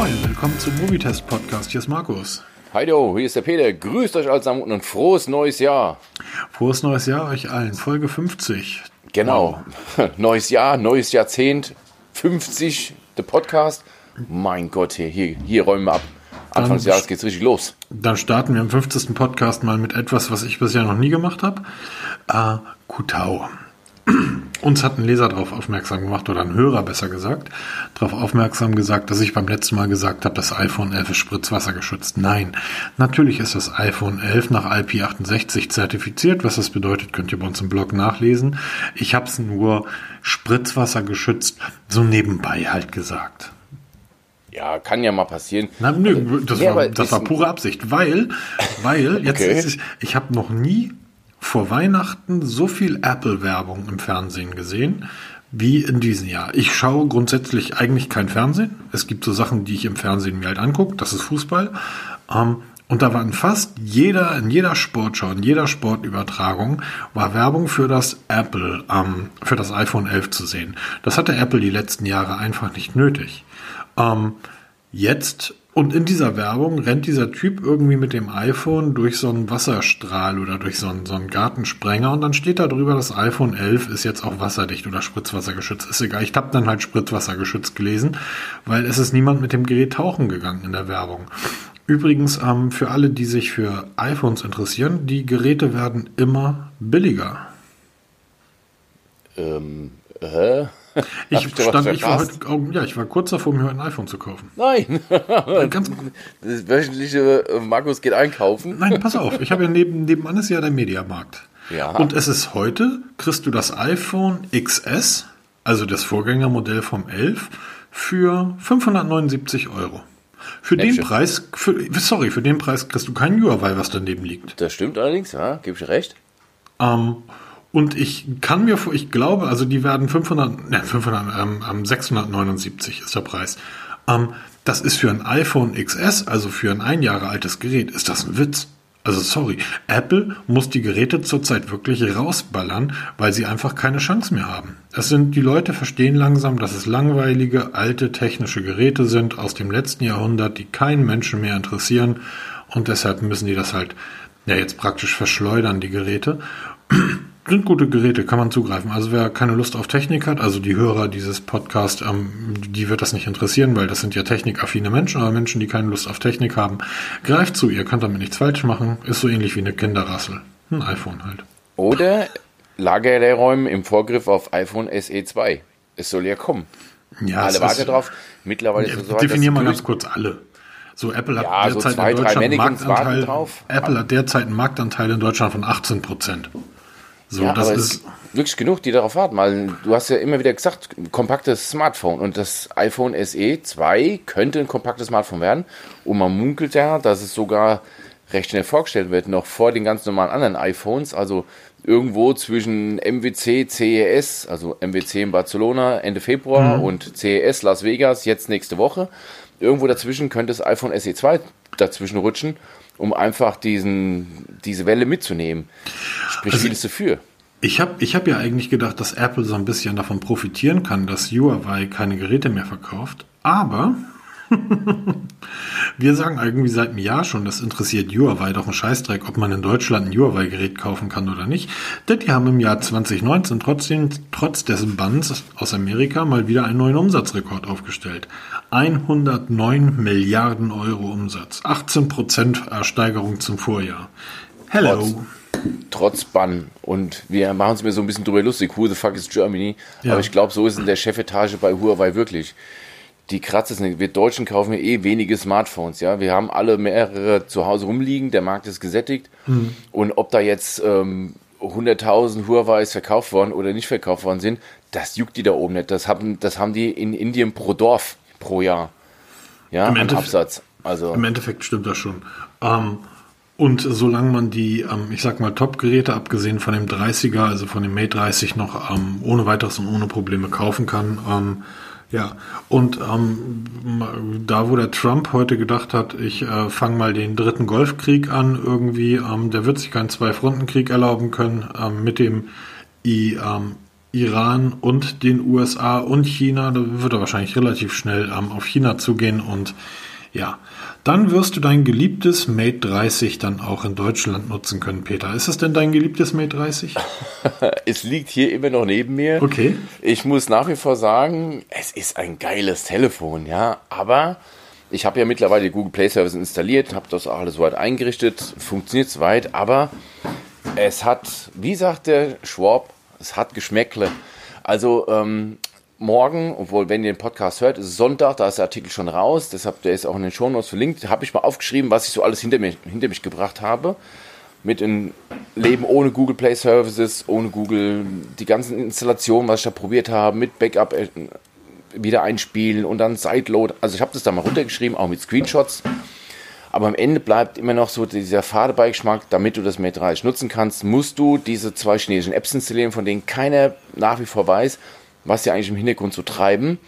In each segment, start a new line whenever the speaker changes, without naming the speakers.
Moin, willkommen zum Movietest Podcast. Hier ist Markus.
Hallo, hier ist der Peter. Grüßt euch allesamt und frohes neues Jahr.
Frohes neues Jahr euch allen. Folge 50.
Genau. Wow. Neues Jahr, neues Jahrzehnt. 50, der Podcast. Mein Gott, hier, hier, hier räumen wir ab. Anfang des Jahres geht's richtig los.
Dann starten wir im 50. Podcast mal mit etwas, was ich bisher noch nie gemacht habe. Äh, Kutau. Uns hat ein Leser darauf aufmerksam gemacht, oder ein Hörer besser gesagt, darauf aufmerksam gesagt, dass ich beim letzten Mal gesagt habe, das iPhone 11 ist spritzwassergeschützt. Nein, natürlich ist das iPhone 11 nach IP68 zertifiziert. Was das bedeutet, könnt ihr bei uns im Blog nachlesen. Ich habe es nur spritzwassergeschützt, so nebenbei halt gesagt.
Ja, kann ja mal passieren.
Na, nö, das, ja, war, das war pure Absicht, weil, weil jetzt okay. ist es, ich habe noch nie vor Weihnachten so viel Apple-Werbung im Fernsehen gesehen wie in diesem Jahr. Ich schaue grundsätzlich eigentlich kein Fernsehen. Es gibt so Sachen, die ich im Fernsehen mir halt angucke. Das ist Fußball. Ähm, und da war in fast jeder, in jeder Sportschau, in jeder Sportübertragung war Werbung für das Apple, ähm, für das iPhone 11 zu sehen. Das hatte Apple die letzten Jahre einfach nicht nötig. Ähm, jetzt und in dieser Werbung rennt dieser Typ irgendwie mit dem iPhone durch so einen Wasserstrahl oder durch so einen, so einen Gartensprenger und dann steht da drüber, das iPhone 11 ist jetzt auch wasserdicht oder spritzwassergeschützt. Ist egal. Ich habe dann halt spritzwassergeschützt gelesen, weil es ist niemand mit dem Gerät tauchen gegangen in der Werbung. Übrigens, ähm, für alle, die sich für iPhones interessieren, die Geräte werden immer billiger.
Ähm, hä?
Ich stand, ich war heute, ja, ich war kurz davor, mir ein iPhone zu kaufen.
Nein. Ganz, das wöchentliche äh, Markus geht einkaufen.
Nein, pass auf. Ich habe ja neben, nebenan ist ja der Mediamarkt. Ja. Und es ist heute, kriegst du das iPhone XS, also das Vorgängermodell vom 11, für 579 Euro. Für Nächste. den Preis, für, sorry, für den Preis kriegst du kein Huawei, was daneben liegt.
Das stimmt allerdings, ja, gebe ich recht.
Ähm, und ich kann mir vor, ich glaube, also die werden 500, ne, 500, ähm, 679 ist der Preis. Ähm, das ist für ein iPhone XS, also für ein ein Jahre altes Gerät, ist das ein Witz. Also sorry, Apple muss die Geräte zurzeit wirklich rausballern, weil sie einfach keine Chance mehr haben. Es sind, die Leute verstehen langsam, dass es langweilige, alte technische Geräte sind aus dem letzten Jahrhundert, die keinen Menschen mehr interessieren und deshalb müssen die das halt ja jetzt praktisch verschleudern, die Geräte sind gute Geräte, kann man zugreifen. Also wer keine Lust auf Technik hat, also die Hörer dieses Podcasts, ähm, die wird das nicht interessieren, weil das sind ja technikaffine Menschen, aber Menschen, die keine Lust auf Technik haben, greift zu, ihr könnt damit nichts falsch machen, ist so ähnlich wie eine Kinderrassel. Ein iPhone halt.
Oder Lagerräumen im Vorgriff auf iPhone SE 2. Es soll ja kommen. Ja, alle warten drauf. Mittlerweile
ja, ist es so Definieren wir ganz kurz alle. So, Apple hat ja, derzeit so zwei, in Deutschland Marktanteil, Apple hat derzeit einen Marktanteil in Deutschland von 18 Prozent.
So, ja, das ist wirklich genug, die darauf warten. Weil du hast ja immer wieder gesagt, kompaktes Smartphone und das iPhone SE 2 könnte ein kompaktes Smartphone werden. Und man munkelt ja, dass es sogar recht schnell vorgestellt wird, noch vor den ganz normalen anderen iPhones. Also irgendwo zwischen MWC, CES, also MWC in Barcelona Ende Februar mhm. und CES Las Vegas jetzt nächste Woche. Irgendwo dazwischen könnte das iPhone SE 2 dazwischen rutschen um einfach diesen, diese Welle mitzunehmen. Sprich also, vieles dafür.
Ich habe ich hab ja eigentlich gedacht, dass Apple so ein bisschen davon profitieren kann, dass Huawei keine Geräte mehr verkauft. Aber wir sagen irgendwie seit einem Jahr schon, das interessiert Huawei doch ein Scheißdreck, ob man in Deutschland ein Huawei-Gerät kaufen kann oder nicht. Denn die haben im Jahr 2019 trotzdem, trotz dessen Bands aus Amerika mal wieder einen neuen Umsatzrekord aufgestellt. 109 Milliarden Euro Umsatz. 18 Prozent Steigerung zum Vorjahr.
Hello. Trotz, trotz Bann. Und wir machen es mir so ein bisschen drüber lustig. Who the fuck is Germany? Ja. Aber ich glaube, so ist in der Chefetage bei Huawei wirklich. Die Kratze ist nicht. Wir Deutschen kaufen ja eh wenige Smartphones. Ja, wir haben alle mehrere zu Hause rumliegen. Der Markt ist gesättigt. Mhm. Und ob da jetzt ähm, 100.000 Huawei's verkauft worden oder nicht verkauft worden sind, das juckt die da oben nicht. Das haben, das haben die in Indien pro Dorf pro Jahr. Ja, Im Absatz. Also
Im Endeffekt stimmt das schon. Ähm, und solange man die, ähm, ich sag mal, Top-Geräte, abgesehen von dem 30er, also von dem Mate 30, noch ähm, ohne weiteres und ohne Probleme kaufen kann, ähm, ja, und ähm, da, wo der Trump heute gedacht hat, ich äh, fange mal den dritten Golfkrieg an, irgendwie, ähm, der wird sich keinen Zwei-Fronten-Krieg erlauben können, ähm, mit dem I, ähm, Iran und den USA und China. Da wird er wahrscheinlich relativ schnell ähm, auf China zugehen und ja, dann wirst du dein geliebtes Mate 30 dann auch in Deutschland nutzen können, Peter. Ist es denn dein geliebtes Mate 30?
es liegt hier immer noch neben mir.
Okay.
Ich muss nach wie vor sagen, es ist ein geiles Telefon, ja, aber ich habe ja mittlerweile die Google Play Service installiert, habe das auch alles soweit eingerichtet, funktioniert soweit, aber es hat, wie sagt der Schwab, es hat Geschmäckle. Also ähm, morgen, obwohl wenn ihr den Podcast hört, ist es Sonntag, da ist der Artikel schon raus, deshalb der ist auch in den Shownotes verlinkt, habe ich mal aufgeschrieben, was ich so alles hinter, mir, hinter mich gebracht habe. Mit einem Leben ohne Google Play Services, ohne Google, die ganzen Installationen, was ich da probiert habe, mit Backup äh, wieder einspielen und dann Sideload. Also ich habe das da mal runtergeschrieben, auch mit Screenshots. Aber am Ende bleibt immer noch so dieser Fadebeigeschmack, damit du das Mate 30 nutzen kannst, musst du diese zwei chinesischen Apps installieren, von denen keiner nach wie vor weiß, was sie eigentlich im Hintergrund so treiben.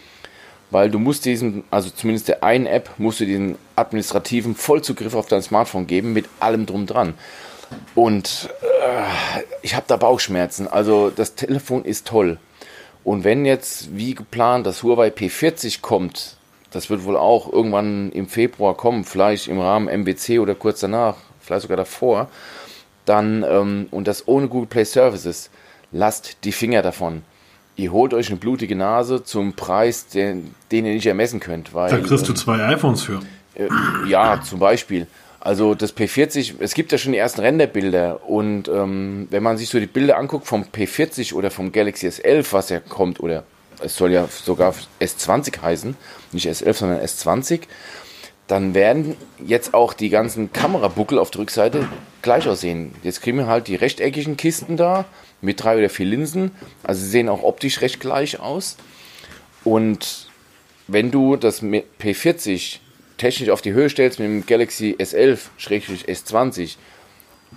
Weil du musst diesen, also zumindest der einen App, musst du diesen administrativen Vollzugriff auf dein Smartphone geben, mit allem drum dran. Und äh, ich habe da Bauchschmerzen. Also das Telefon ist toll. Und wenn jetzt, wie geplant, das Huawei P40 kommt, das wird wohl auch irgendwann im Februar kommen, vielleicht im Rahmen MBC oder kurz danach, vielleicht sogar davor, dann, ähm, und das ohne Google Play Services, lasst die Finger davon. Ihr holt euch eine blutige Nase zum Preis, den, den ihr nicht ermessen könnt. Weil,
da kriegst du ähm, zwei iPhones für.
Äh, ja, zum Beispiel. Also das P40, es gibt ja schon die ersten Renderbilder und ähm, wenn man sich so die Bilder anguckt vom P40 oder vom Galaxy S11, was ja kommt, oder es soll ja sogar S20 heißen, nicht S11, sondern S20, dann werden jetzt auch die ganzen Kamerabuckel auf der Rückseite gleich aussehen. Jetzt kriegen wir halt die rechteckigen Kisten da mit drei oder vier Linsen. Also sie sehen auch optisch recht gleich aus. Und wenn du das P40 technisch auf die Höhe stellst mit dem Galaxy S11-S20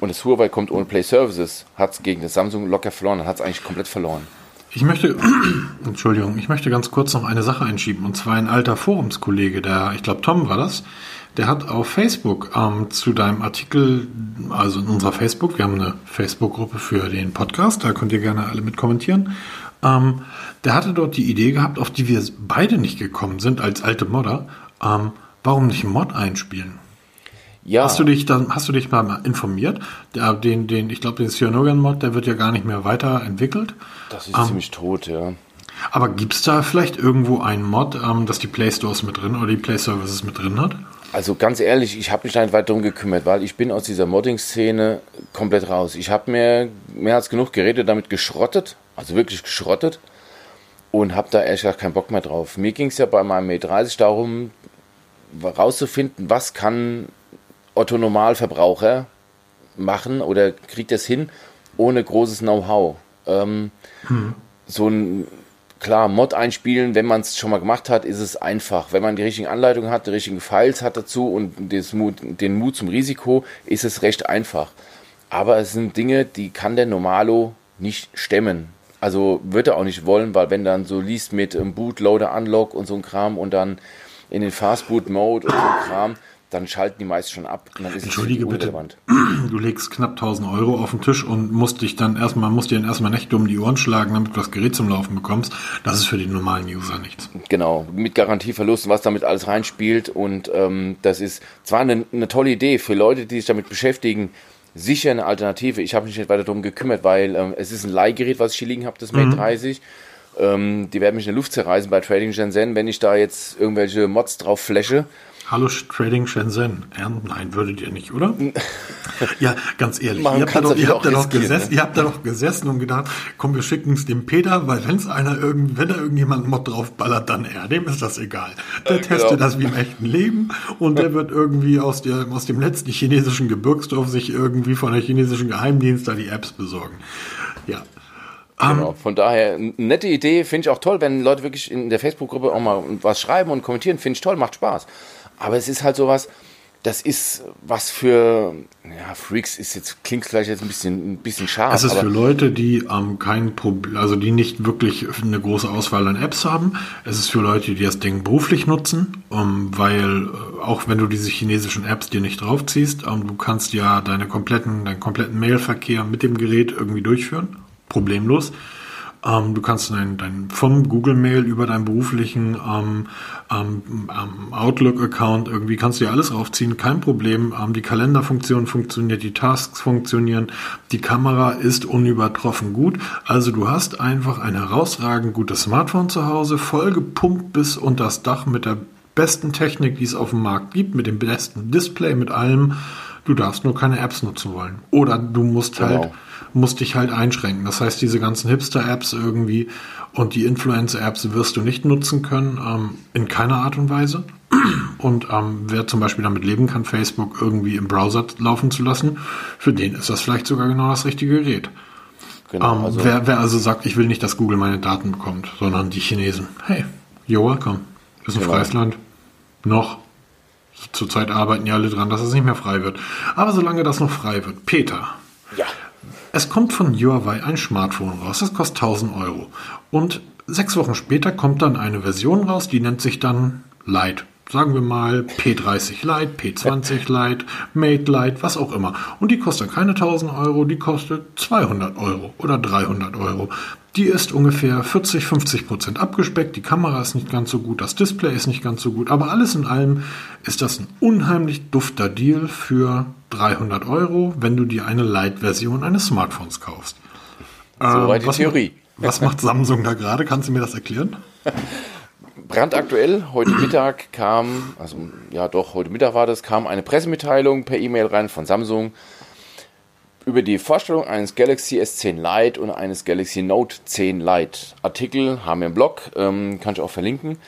und das Huawei kommt ohne Play Services, hat es gegen das Samsung locker verloren, hat es eigentlich komplett verloren.
Ich möchte, Entschuldigung, ich möchte ganz kurz noch eine Sache einschieben. Und zwar ein alter Forumskollege, der, ich glaube Tom war das, der hat auf Facebook ähm, zu deinem Artikel, also in unserer Facebook, wir haben eine Facebook-Gruppe für den Podcast, da könnt ihr gerne alle mit kommentieren. Ähm, der hatte dort die Idee gehabt, auf die wir beide nicht gekommen sind als alte Modder. Ähm, warum nicht einen Mod einspielen? Ja. Hast du dich dann, hast du dich mal informiert? Der, den, den, ich glaube, den Cyanogen-Mod, der wird ja gar nicht mehr weiterentwickelt.
Das ist ähm, ziemlich tot, ja.
Aber gibt es da vielleicht irgendwo einen Mod, ähm, dass die Play Stores mit drin oder die Play Services mit drin hat?
Also ganz ehrlich, ich habe mich nicht weiter darum gekümmert, weil ich bin aus dieser Modding-Szene komplett raus. Ich habe mir mehr als genug Geräte damit geschrottet, also wirklich geschrottet und habe da ehrlich gesagt keinen Bock mehr drauf. Mir ging es ja bei meinem Mate 30 darum, rauszufinden, was kann Otto Normalverbraucher machen oder kriegt das hin ohne großes Know-how. Ähm, hm. So ein klar, Mod einspielen, wenn man es schon mal gemacht hat, ist es einfach. Wenn man die richtigen Anleitungen hat, die richtigen Files hat dazu und Mut, den Mut zum Risiko, ist es recht einfach. Aber es sind Dinge, die kann der Normalo nicht stemmen. Also wird er auch nicht wollen, weil wenn dann so liest mit Bootloader, Unlock und so ein Kram und dann in den Fastboot-Mode und so ein Kram, dann schalten die meist schon ab und dann ist
Entschuldige es bitte, du legst knapp 1000 Euro auf den Tisch und musst dich dann erstmal, musst dir dann erstmal Nächte um die Ohren schlagen, damit du das Gerät zum Laufen bekommst. Das ist für den normalen User nichts.
Genau, mit Garantieverlust, was damit alles reinspielt und ähm, das ist zwar eine, eine tolle Idee für Leute, die sich damit beschäftigen, sicher eine Alternative. Ich habe mich nicht weiter darum gekümmert, weil ähm, es ist ein Leihgerät, was ich hier liegen habe, das Mate mhm. 30. Ähm, die werden mich in der Luft zerreißen bei Trading Shenzhen, wenn ich da jetzt irgendwelche Mods drauf flashe.
Hallo Trading Shenzhen. Nein, würdet ihr nicht, oder? ja, ganz ehrlich.
ihr habt, da doch, ihr, habt da
doch gesessen, ne? ihr habt da doch gesessen und gedacht, komm, wir schicken es dem Peter, weil wenn es einer irgend, wenn da irgendjemand Mod draufballert, dann er. Dem ist das egal. Der äh, testet genau. das wie im echten Leben und der wird irgendwie aus, der, aus dem letzten chinesischen Gebirgsdorf sich irgendwie von der chinesischen Geheimdienst da die Apps besorgen. Ja.
Genau, von daher, nette Idee, finde ich auch toll, wenn Leute wirklich in der Facebook-Gruppe auch mal was schreiben und kommentieren, finde ich toll, macht Spaß. Aber es ist halt sowas, das ist was für ja, Freaks ist jetzt klingt vielleicht jetzt ein bisschen ein bisschen scharf.
Es ist für Leute, die ähm, kein Problem, also die nicht wirklich eine große Auswahl an Apps haben. Es ist für Leute, die das Ding beruflich nutzen, ähm, weil äh, auch wenn du diese chinesischen Apps dir nicht draufziehst, ähm, du kannst ja deine kompletten deinen kompletten Mailverkehr mit dem Gerät irgendwie durchführen, problemlos. Ähm, du kannst dein, dein vom Google Mail über deinen beruflichen ähm, ähm, ähm Outlook-Account irgendwie kannst du ja alles raufziehen, kein Problem. Ähm, die Kalenderfunktion funktioniert, die Tasks funktionieren, die Kamera ist unübertroffen gut. Also du hast einfach ein herausragend gutes Smartphone zu Hause, voll gepumpt bis unter das Dach mit der besten Technik, die es auf dem Markt gibt, mit dem besten Display, mit allem. Du darfst nur keine Apps nutzen wollen. Oder du musst genau. halt, musst dich halt einschränken. Das heißt, diese ganzen Hipster-Apps irgendwie und die Influencer-Apps wirst du nicht nutzen können, ähm, in keiner Art und Weise. Und ähm, wer zum Beispiel damit leben kann, Facebook irgendwie im Browser laufen zu lassen, für den ist das vielleicht sogar genau das richtige Gerät. Genau, ähm, also wer, wer also sagt, ich will nicht, dass Google meine Daten bekommt, sondern die Chinesen, hey, you're welcome. Das ist ein genau. freies Land. Noch. Zurzeit arbeiten ja alle dran, dass es nicht mehr frei wird. Aber solange das noch frei wird. Peter.
Ja.
Es kommt von Huawei ein Smartphone raus. Das kostet 1000 Euro. Und sechs Wochen später kommt dann eine Version raus, die nennt sich dann Lite. Sagen wir mal P30 Lite, P20 Lite, Mate Lite, was auch immer. Und die kostet keine 1000 Euro, die kostet 200 Euro oder 300 Euro. Die ist ungefähr 40, 50 Prozent abgespeckt. Die Kamera ist nicht ganz so gut, das Display ist nicht ganz so gut. Aber alles in allem ist das ein unheimlich dufter Deal für 300 Euro, wenn du dir eine Lite-Version eines Smartphones kaufst.
Soweit ähm, die Theorie.
Was macht Samsung da gerade? Kannst du mir das erklären?
brandaktuell, heute Mittag kam, also ja doch, heute Mittag war das, kam eine Pressemitteilung per E-Mail rein von Samsung über die Vorstellung eines Galaxy S10 Lite und eines Galaxy Note 10 Lite. Artikel haben wir im Blog, ähm, kann ich auch verlinken.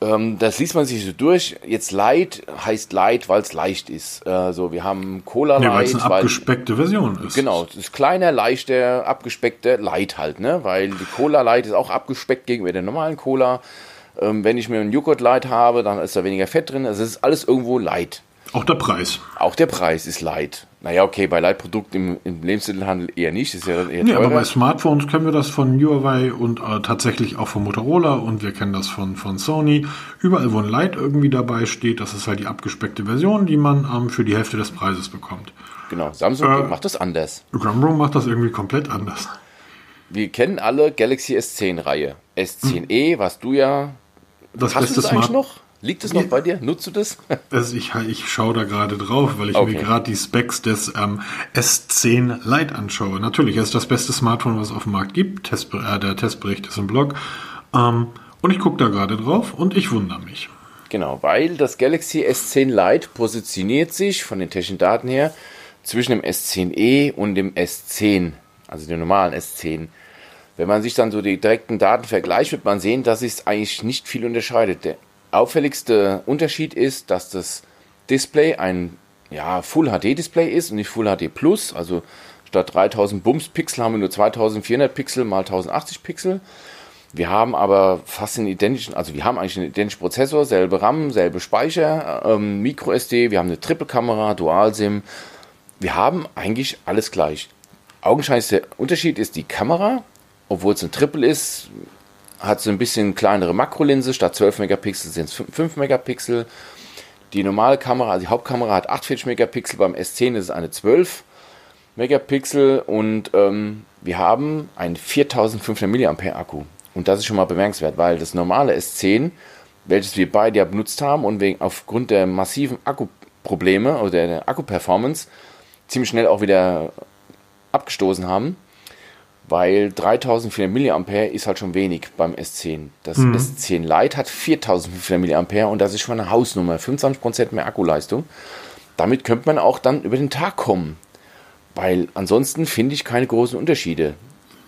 Ähm, das liest man sich so durch. Jetzt Light heißt Light, weil es leicht ist. Also wir haben Cola
Light. Ja, weil es eine abgespeckte Version ist.
Genau, es ist kleiner, leichter, abgespeckter Light halt, ne? Weil die Cola Light ist auch abgespeckt gegenüber der normalen Cola. Ähm, wenn ich mir einen Joghurt Light habe, dann ist da weniger Fett drin. Also es ist alles irgendwo Light.
Auch der Preis.
Auch der Preis ist Light. Naja, okay, bei Leitprodukten im, im Lebensmittelhandel eher nicht, ist ja eher.
Ja, aber bei Smartphones kennen wir das von Huawei und äh, tatsächlich auch von Motorola und wir kennen das von, von Sony. Überall, wo ein Light irgendwie dabei steht, das ist halt die abgespeckte Version, die man ähm, für die Hälfte des Preises bekommt.
Genau, Samsung äh, macht das anders.
Samsung macht das irgendwie komplett anders.
Wir kennen alle Galaxy S10-Reihe. S10e, hm. was du ja...
Das hast beste du das eigentlich
noch? Liegt es noch bei dir? Nutzt du das?
Also ich, ich schaue da gerade drauf, weil ich okay. mir gerade die Specs des ähm, S10 Lite anschaue. Natürlich, es ist das beste Smartphone, was es auf dem Markt gibt. Test, äh, der Testbericht ist im Blog. Ähm, und ich gucke da gerade drauf und ich wundere mich.
Genau, weil das Galaxy S10 Lite positioniert sich von den technischen Daten her zwischen dem S10e und dem S10, also dem normalen S10. Wenn man sich dann so die direkten Daten vergleicht, wird man sehen, dass sich eigentlich nicht viel unterscheidet. Der auffälligste Unterschied ist, dass das Display ein ja, Full HD Display ist und nicht Full HD Plus. Also statt 3000 Bums Pixel haben wir nur 2400 Pixel mal 1080 Pixel. Wir haben aber fast den identischen, also wir haben eigentlich einen identischen Prozessor, selbe RAM, selbe Speicher, ähm, Micro SD, wir haben eine Triple-Kamera, Dual-SIM. Wir haben eigentlich alles gleich. Augenscheinlich der Unterschied ist die Kamera, obwohl es ein Triple ist, hat so ein bisschen kleinere Makrolinse, statt 12 Megapixel sind es 5 Megapixel. Die normale Kamera, also die Hauptkamera hat 48 Megapixel, beim S10 ist es eine 12 Megapixel und ähm, wir haben einen 4500 mAh Akku. Und das ist schon mal bemerkenswert, weil das normale S10, welches wir beide ja benutzt haben und wegen, aufgrund der massiven Akkuprobleme oder der Akkuperformance ziemlich schnell auch wieder abgestoßen haben, weil 3400 mAh ist halt schon wenig beim S10. Das mhm. S10 Lite hat 4500 mAh und das ist schon eine Hausnummer, 25% mehr Akkuleistung. Damit könnte man auch dann über den Tag kommen, weil ansonsten finde ich keine großen Unterschiede.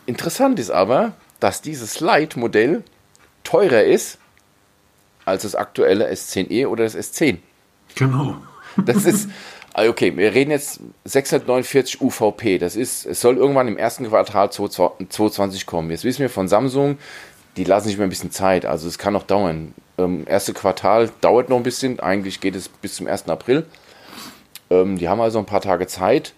Interessant ist aber, dass dieses Lite-Modell teurer ist als das aktuelle S10e oder das S10.
Genau.
Das ist, okay, wir reden jetzt 649 UVP. Das ist, es soll irgendwann im ersten Quartal 2020 kommen. Jetzt wissen wir von Samsung, die lassen sich mal ein bisschen Zeit. Also es kann noch dauern. Ähm, erste Quartal dauert noch ein bisschen. Eigentlich geht es bis zum 1. April. Ähm, die haben also ein paar Tage Zeit.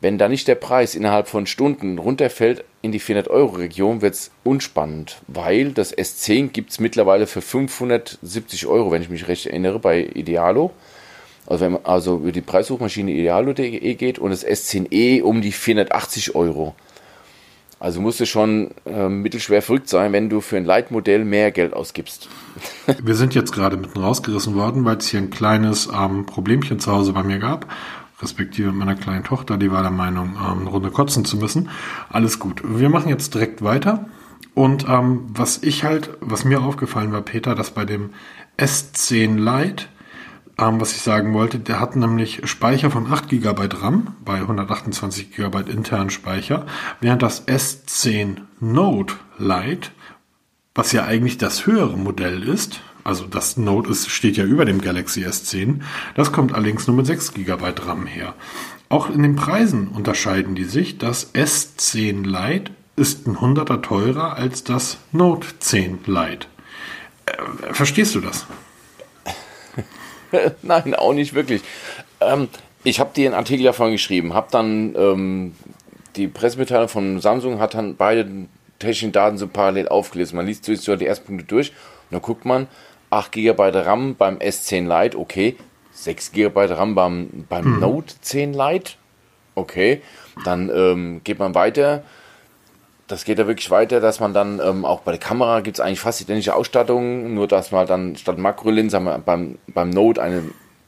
Wenn da nicht der Preis innerhalb von Stunden runterfällt in die 400-Euro-Region, wird es unspannend, weil das S10 gibt es mittlerweile für 570 Euro, wenn ich mich recht erinnere, bei Idealo. Also wenn man also über die Preissuchmaschine idealo.de geht und das S10e um die 480 Euro. Also musst du schon äh, mittelschwer verrückt sein, wenn du für ein Leitmodell mehr Geld ausgibst.
Wir sind jetzt gerade mitten rausgerissen worden, weil es hier ein kleines ähm, Problemchen zu Hause bei mir gab, respektive meiner kleinen Tochter, die war der Meinung, ähm, eine Runde kotzen zu müssen. Alles gut. Wir machen jetzt direkt weiter. Und ähm, was ich halt, was mir aufgefallen war, Peter, dass bei dem S10 Lite ähm, was ich sagen wollte, der hat nämlich Speicher von 8 GB RAM bei 128 GB internen Speicher, während das S10 Note Lite, was ja eigentlich das höhere Modell ist, also das Note ist, steht ja über dem Galaxy S10, das kommt allerdings nur mit 6 GB RAM her. Auch in den Preisen unterscheiden die sich. Das S10 Lite ist ein Hunderter teurer als das Note 10 Lite. Äh, verstehst du das?
Nein, auch nicht wirklich. Ähm, ich habe dir einen Artikel davon geschrieben, habe dann ähm, die Pressemitteilung von Samsung hat dann beide technischen Daten so parallel aufgelesen. Man liest so die ersten Punkte durch und dann guckt man, 8 GB RAM beim S10 Lite, okay. 6 GB RAM beim, beim hm. Note 10 Lite, okay. Dann ähm, geht man weiter das geht ja wirklich weiter, dass man dann ähm, auch bei der Kamera gibt es eigentlich fast identische Ausstattung, nur dass man dann statt Makrolinse haben wir beim, beim Note eine,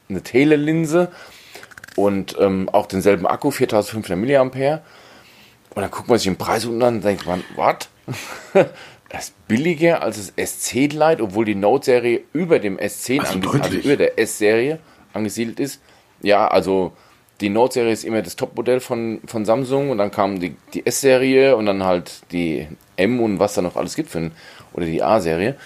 eine Telelinse und ähm, auch denselben Akku, 4500 mAh. Und dann guckt man sich den Preis unten an und denkt man, was? das ist billiger als das S10 Lite, obwohl die Note-Serie über dem S10 also, also über der S-Serie angesiedelt ist. Ja, also die Note-Serie ist immer das Top-Modell von, von Samsung und dann kam die, die S-Serie und dann halt die M und was da noch alles gibt für ein, oder die A-Serie.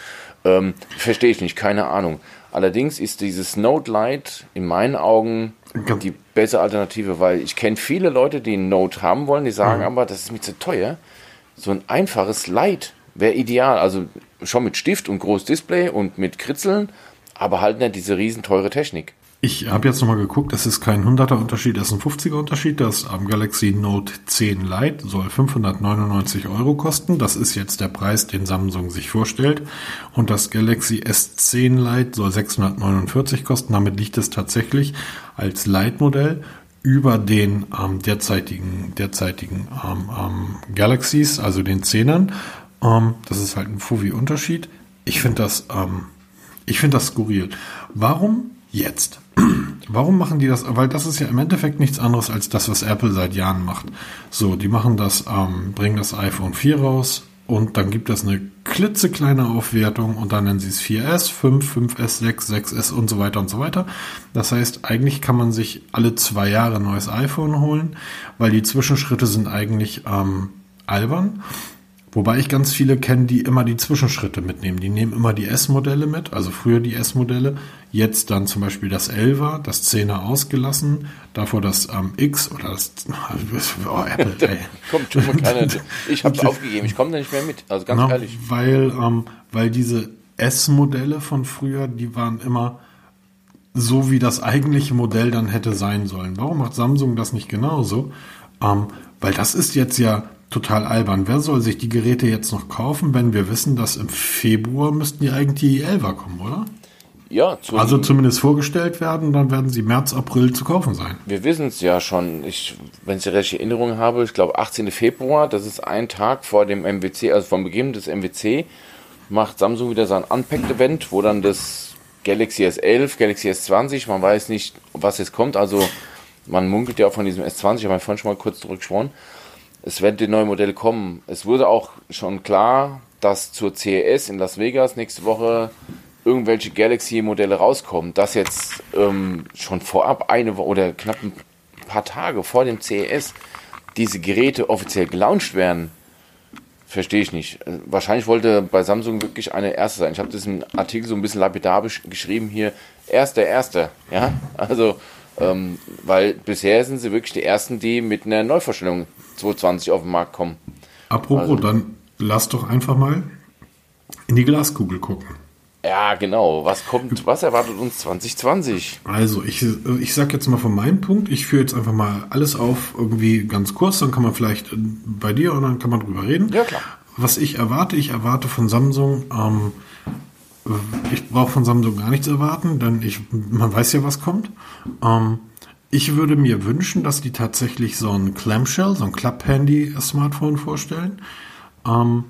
Ähm, Verstehe ich nicht, keine Ahnung. Allerdings ist dieses Note Lite in meinen Augen die bessere Alternative, weil ich kenne viele Leute, die ein Note haben wollen, die sagen mhm. aber, das ist mir zu teuer. So ein einfaches Lite wäre ideal. Also schon mit Stift und großes Display und mit Kritzeln, aber halt nicht diese riesen teure Technik.
Ich habe jetzt nochmal geguckt, das ist kein 100er Unterschied, das ist ein 50er Unterschied. Das am Galaxy Note 10 Lite soll 599 Euro kosten. Das ist jetzt der Preis, den Samsung sich vorstellt. Und das Galaxy S10 Lite soll 649 kosten. Damit liegt es tatsächlich als Lite-Modell über den ähm, derzeitigen, derzeitigen ähm, ähm, Galaxies, also den 10ern. Ähm, das ist halt ein Fuvi-Unterschied. Ich finde das, ähm, ich finde das skurril. Warum jetzt? Warum machen die das? Weil das ist ja im Endeffekt nichts anderes als das, was Apple seit Jahren macht. So, die machen das, ähm, bringen das iPhone 4 raus und dann gibt es eine klitzekleine Aufwertung und dann nennen sie es 4S, 5, 5S, 6, 6S und so weiter und so weiter. Das heißt, eigentlich kann man sich alle zwei Jahre ein neues iPhone holen, weil die Zwischenschritte sind eigentlich ähm, albern. Wobei ich ganz viele kenne, die immer die Zwischenschritte mitnehmen. Die nehmen immer die S-Modelle mit, also früher die S-Modelle, jetzt dann zum Beispiel das 11er, das 10er ausgelassen, davor das ähm, X oder das
oh, Apple, ey. Kommt schon mal keiner. Ich habe aufgegeben, ich komme da nicht mehr mit, also ganz Na, ehrlich.
Weil, ähm, weil diese S-Modelle von früher, die waren immer so, wie das eigentliche Modell dann hätte sein sollen. Warum macht Samsung das nicht genauso? Ähm, weil das ist jetzt ja total albern. Wer soll sich die Geräte jetzt noch kaufen, wenn wir wissen, dass im Februar müssten die eigentlich die 11er kommen, oder?
Ja,
zum also zumindest vorgestellt werden, dann werden sie März, April zu kaufen sein.
Wir wissen es ja schon. Ich, wenn ich die rechte Erinnerung habe, ich glaube 18. Februar, das ist ein Tag vor dem MWC, also vom Beginn des MWC, macht Samsung wieder sein Unpacked-Event, wo dann das Galaxy S11, Galaxy S20, man weiß nicht, was jetzt kommt. Also man munkelt ja auch von diesem S20, ich habe vorhin schon mal kurz zurückgesprochen es werden die neuen Modelle kommen. Es wurde auch schon klar, dass zur CES in Las Vegas nächste Woche irgendwelche Galaxy-Modelle rauskommen. Dass jetzt ähm, schon vorab eine Woche oder knapp ein paar Tage vor dem CES diese Geräte offiziell gelauncht werden, verstehe ich nicht. Wahrscheinlich wollte bei Samsung wirklich eine erste sein. Ich habe das im Artikel so ein bisschen lapidar geschrieben hier. Erster, erster. Ja, also, ähm, weil bisher sind sie wirklich die ersten, die mit einer Neuvorstellung 2020 auf den Markt kommen.
Apropos, also, dann lass doch einfach mal in die Glaskugel gucken.
Ja, genau. Was kommt, was erwartet uns 2020?
Also, ich, ich sag jetzt mal von meinem Punkt, ich führe jetzt einfach mal alles auf, irgendwie ganz kurz, dann kann man vielleicht bei dir und dann kann man drüber reden.
Ja, klar.
Was ich erwarte, ich erwarte von Samsung, ähm, ich brauche von Samsung gar nichts erwarten, denn ich, man weiß ja, was kommt. Ähm, Ich würde mir wünschen, dass die tatsächlich so ein Clamshell, so ein Klapp-Handy-Smartphone vorstellen, ähm,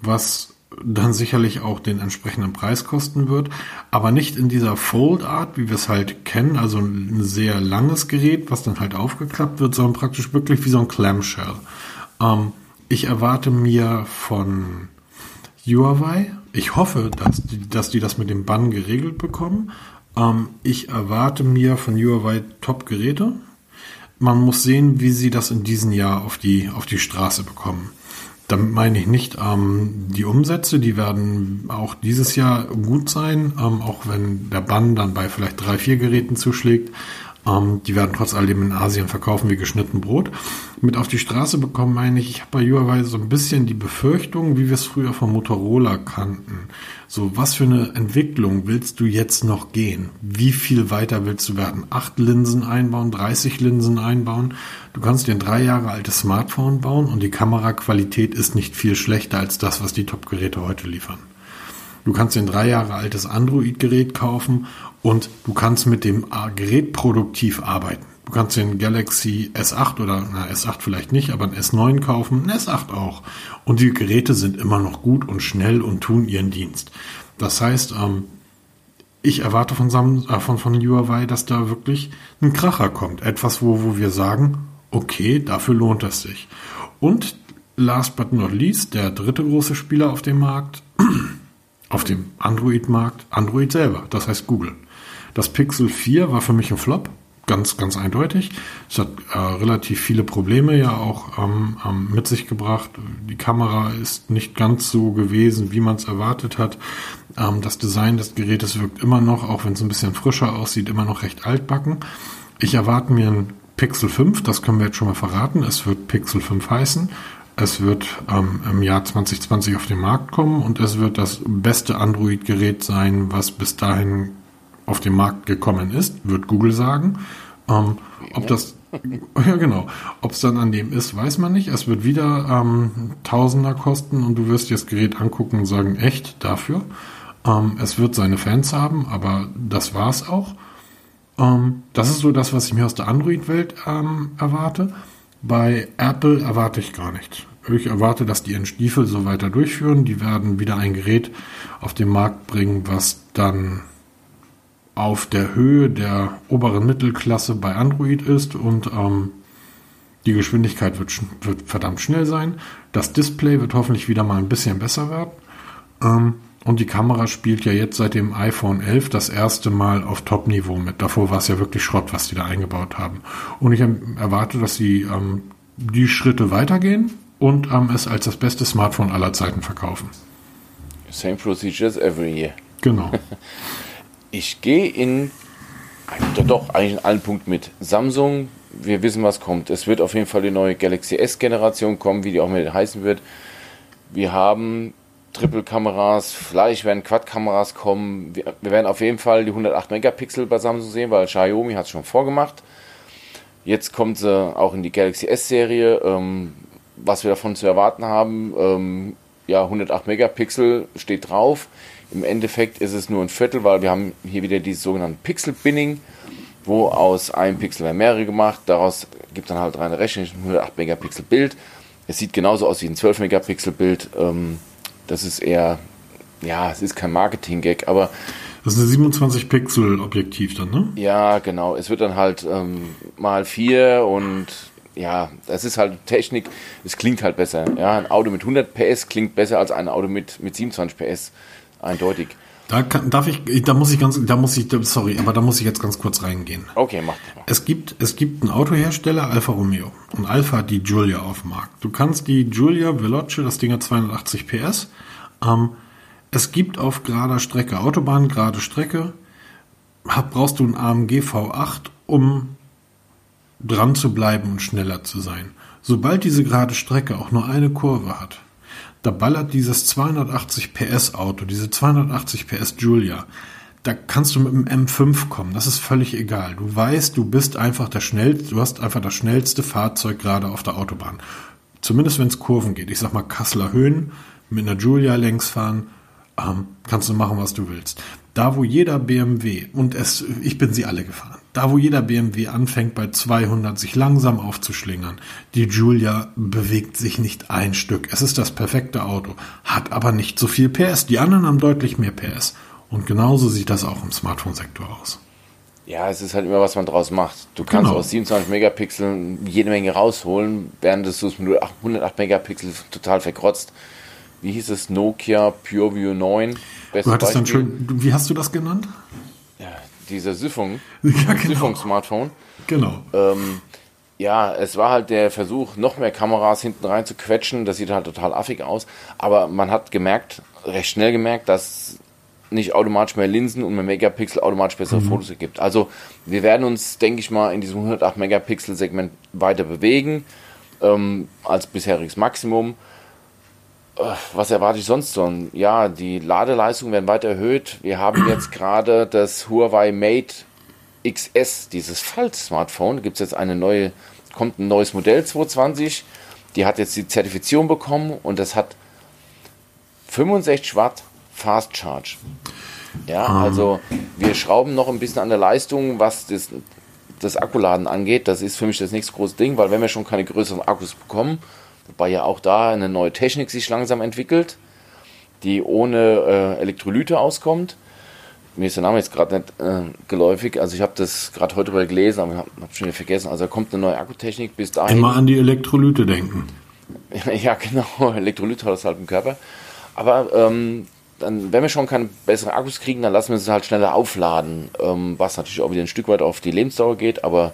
was dann sicherlich auch den entsprechenden Preis kosten wird, aber nicht in dieser Fold-Art, wie wir es halt kennen, also ein sehr langes Gerät, was dann halt aufgeklappt wird, sondern praktisch wirklich wie so ein Clamshell. Ähm, ich erwarte mir von Huawei, ich hoffe, dass die, dass die das mit dem Bann geregelt bekommen. Ähm, ich erwarte mir von Huawei Top-Geräte. Man muss sehen, wie sie das in diesem Jahr auf die, auf die Straße bekommen. Damit meine ich nicht ähm, die Umsätze, die werden auch dieses Jahr gut sein, ähm, auch wenn der Bann dann bei vielleicht drei, vier Geräten zuschlägt. Ähm, die werden trotz alledem in Asien verkaufen wie geschnitten Brot. Mit auf die Straße bekommen meine ich, ich habe bei Huawei so ein bisschen die Befürchtung, wie wir es früher von Motorola kannten. So, was für eine Entwicklung willst du jetzt noch gehen? Wie viel weiter willst du werden? Acht Linsen einbauen, 30 Linsen einbauen? Du kannst dir ein drei Jahre altes Smartphone bauen und die Kameraqualität ist nicht viel schlechter als das, was die Top-Geräte heute liefern. Du kannst dir ein drei Jahre altes Android-Gerät kaufen und du kannst mit dem Gerät produktiv arbeiten. Du kannst den Galaxy S8 oder na, S8 vielleicht nicht, aber ein S9 kaufen, ein S8 auch. Und die Geräte sind immer noch gut und schnell und tun ihren Dienst. Das heißt, ähm, ich erwarte von, Sam äh, von, von Huawei, dass da wirklich ein Kracher kommt. Etwas, wo, wo wir sagen, okay, dafür lohnt es sich. Und last but not least, der dritte große Spieler auf dem Markt, auf dem Android-Markt, Android selber, das heißt Google. Das Pixel 4 war für mich ein Flop, ganz, ganz eindeutig. Es hat äh, relativ viele Probleme ja auch ähm, ähm, mit sich gebracht. Die Kamera ist nicht ganz so gewesen, wie man es erwartet hat. Ähm, das Design des Gerätes wirkt immer noch, auch wenn es ein bisschen frischer aussieht, immer noch recht altbacken. Ich erwarte mir ein Pixel 5, das können wir jetzt schon mal verraten. Es wird Pixel 5 heißen. Es wird ähm, im Jahr 2020 auf den Markt kommen und es wird das beste Android-Gerät sein, was bis dahin auf den Markt gekommen ist, wird Google sagen. Ähm, ob das, ja genau, ob es dann an dem ist, weiß man nicht. Es wird wieder ähm, Tausender kosten und du wirst dir das Gerät angucken und sagen, echt dafür. Ähm, es wird seine Fans haben, aber das war es auch. Ähm, das ist so das, was ich mir aus der Android-Welt ähm, erwarte. Bei Apple erwarte ich gar nichts. Ich erwarte, dass die ihren Stiefel so weiter durchführen. Die werden wieder ein Gerät auf den Markt bringen, was dann auf der Höhe der oberen Mittelklasse bei Android ist und ähm, die Geschwindigkeit wird, wird, verdammt schnell sein. Das Display wird hoffentlich wieder mal ein bisschen besser werden. Ähm, und die Kamera spielt ja jetzt seit dem iPhone 11 das erste Mal auf Top-Niveau mit. Davor war es ja wirklich Schrott, was die da eingebaut haben. Und ich erwarte, dass sie ähm, die Schritte weitergehen und ähm, es als das beste Smartphone aller Zeiten verkaufen.
Same procedures every year.
Genau.
ich gehe in doch eigentlich in allen Punkten mit. Samsung, wir wissen, was kommt. Es wird auf jeden Fall die neue Galaxy S-Generation kommen, wie die auch mit heißen wird. Wir haben Triple-Kameras, vielleicht werden Quad-Kameras kommen. Wir, wir, werden auf jeden Fall die 108 Megapixel bei Samsung sehen, weil Xiaomi hat es schon vorgemacht. Jetzt kommt sie auch in die Galaxy S-Serie. Ähm, was wir davon zu erwarten haben, ähm, ja, 108 Megapixel steht drauf. Im Endeffekt ist es nur ein Viertel, weil wir haben hier wieder dieses sogenannte Pixel-Binning, wo aus einem Pixel werden mehrere gemacht. Daraus gibt dann halt reine Rechnung, 108 Megapixel Bild. Es sieht genauso aus wie ein 12 Megapixel Bild. Ähm, das ist eher, ja, es ist kein Marketing-Gag, aber
das ist ein 27 Pixel Objektiv dann, ne?
Ja, genau. Es wird dann halt ähm, mal vier und ja, das ist halt Technik. Es klingt halt besser. Ja, ein Auto mit 100 PS klingt besser als ein Auto mit, mit 27 PS. Eindeutig.
Da kann, darf ich, da muss ich ganz, da muss ich, sorry, aber da muss ich jetzt ganz kurz reingehen.
Okay, mach.
Es gibt, es gibt einen Autohersteller, Alfa Romeo. Und Alfa hat die Giulia auf dem Markt. Du kannst die Giulia Veloce, das Ding hat 280 PS. Ähm, es gibt auf gerader Strecke, Autobahn, gerade Strecke, hab, brauchst du einen AMG V8, um dran zu bleiben und schneller zu sein. Sobald diese gerade Strecke auch nur eine Kurve hat, da ballert dieses 280 PS Auto, diese 280 PS Julia, da kannst du mit dem M5 kommen, das ist völlig egal. Du weißt, du bist einfach der schnellste, du hast einfach das schnellste Fahrzeug gerade auf der Autobahn. Zumindest wenn es Kurven geht. Ich sag mal Kasseler Höhen mit einer Julia längs fahren, ähm, kannst du machen, was du willst. Da, wo jeder BMW, und es, ich bin sie alle gefahren, da, wo jeder BMW anfängt bei 200 sich langsam aufzuschlingern, die Julia bewegt sich nicht ein Stück. Es ist das perfekte Auto, hat aber nicht so viel PS. Die anderen haben deutlich mehr PS. Und genauso sieht das auch im Smartphone-Sektor aus.
Ja, es ist halt immer, was man draus macht. Du kannst genau. aus 27 Megapixeln jede Menge rausholen, während du es mit 108 Megapixel total verkrotzt. Wie hieß es? Nokia PureView 9.
Du hattest dann schön, wie hast du das genannt?
Dieser Siphon, ja, genau. Siphon-Smartphone.
Genau.
Ähm, ja, es war halt der Versuch, noch mehr Kameras hinten rein zu quetschen. Das sieht halt total affig aus. Aber man hat gemerkt, recht schnell gemerkt, dass nicht automatisch mehr Linsen und mehr Megapixel automatisch bessere mhm. Fotos ergibt. Also wir werden uns, denke ich mal, in diesem 108 Megapixel Segment weiter bewegen ähm, als bisheriges Maximum. Was erwarte ich sonst so? Ja, die Ladeleistungen werden weiter erhöht. Wir haben jetzt gerade das Huawei Mate XS, dieses Falt-Smartphone. Da gibt es jetzt eine neue, kommt ein neues Modell 220. Die hat jetzt die Zertifizierung bekommen und das hat 65 Watt Fast Charge. Ja, um. also wir schrauben noch ein bisschen an der Leistung, was das, das Akkuladen angeht. Das ist für mich das nächste große Ding, weil wenn wir schon keine größeren Akkus bekommen, wobei ja auch da eine neue Technik sich langsam entwickelt, die ohne äh, Elektrolyte auskommt. Mir ist der Name jetzt gerade nicht äh, geläufig, also ich habe das gerade heute mal gelesen, aber ich habe hab schon wieder vergessen. Also da kommt eine neue Akkutechnik bis dahin.
Immer an die Elektrolyte denken.
ja, genau, Elektrolyte hat das halt im Körper. Aber ähm, dann, wenn wir schon keine besseren Akkus kriegen, dann lassen wir sie halt schneller aufladen, ähm, was natürlich auch wieder ein Stück weit auf die Lebensdauer geht, aber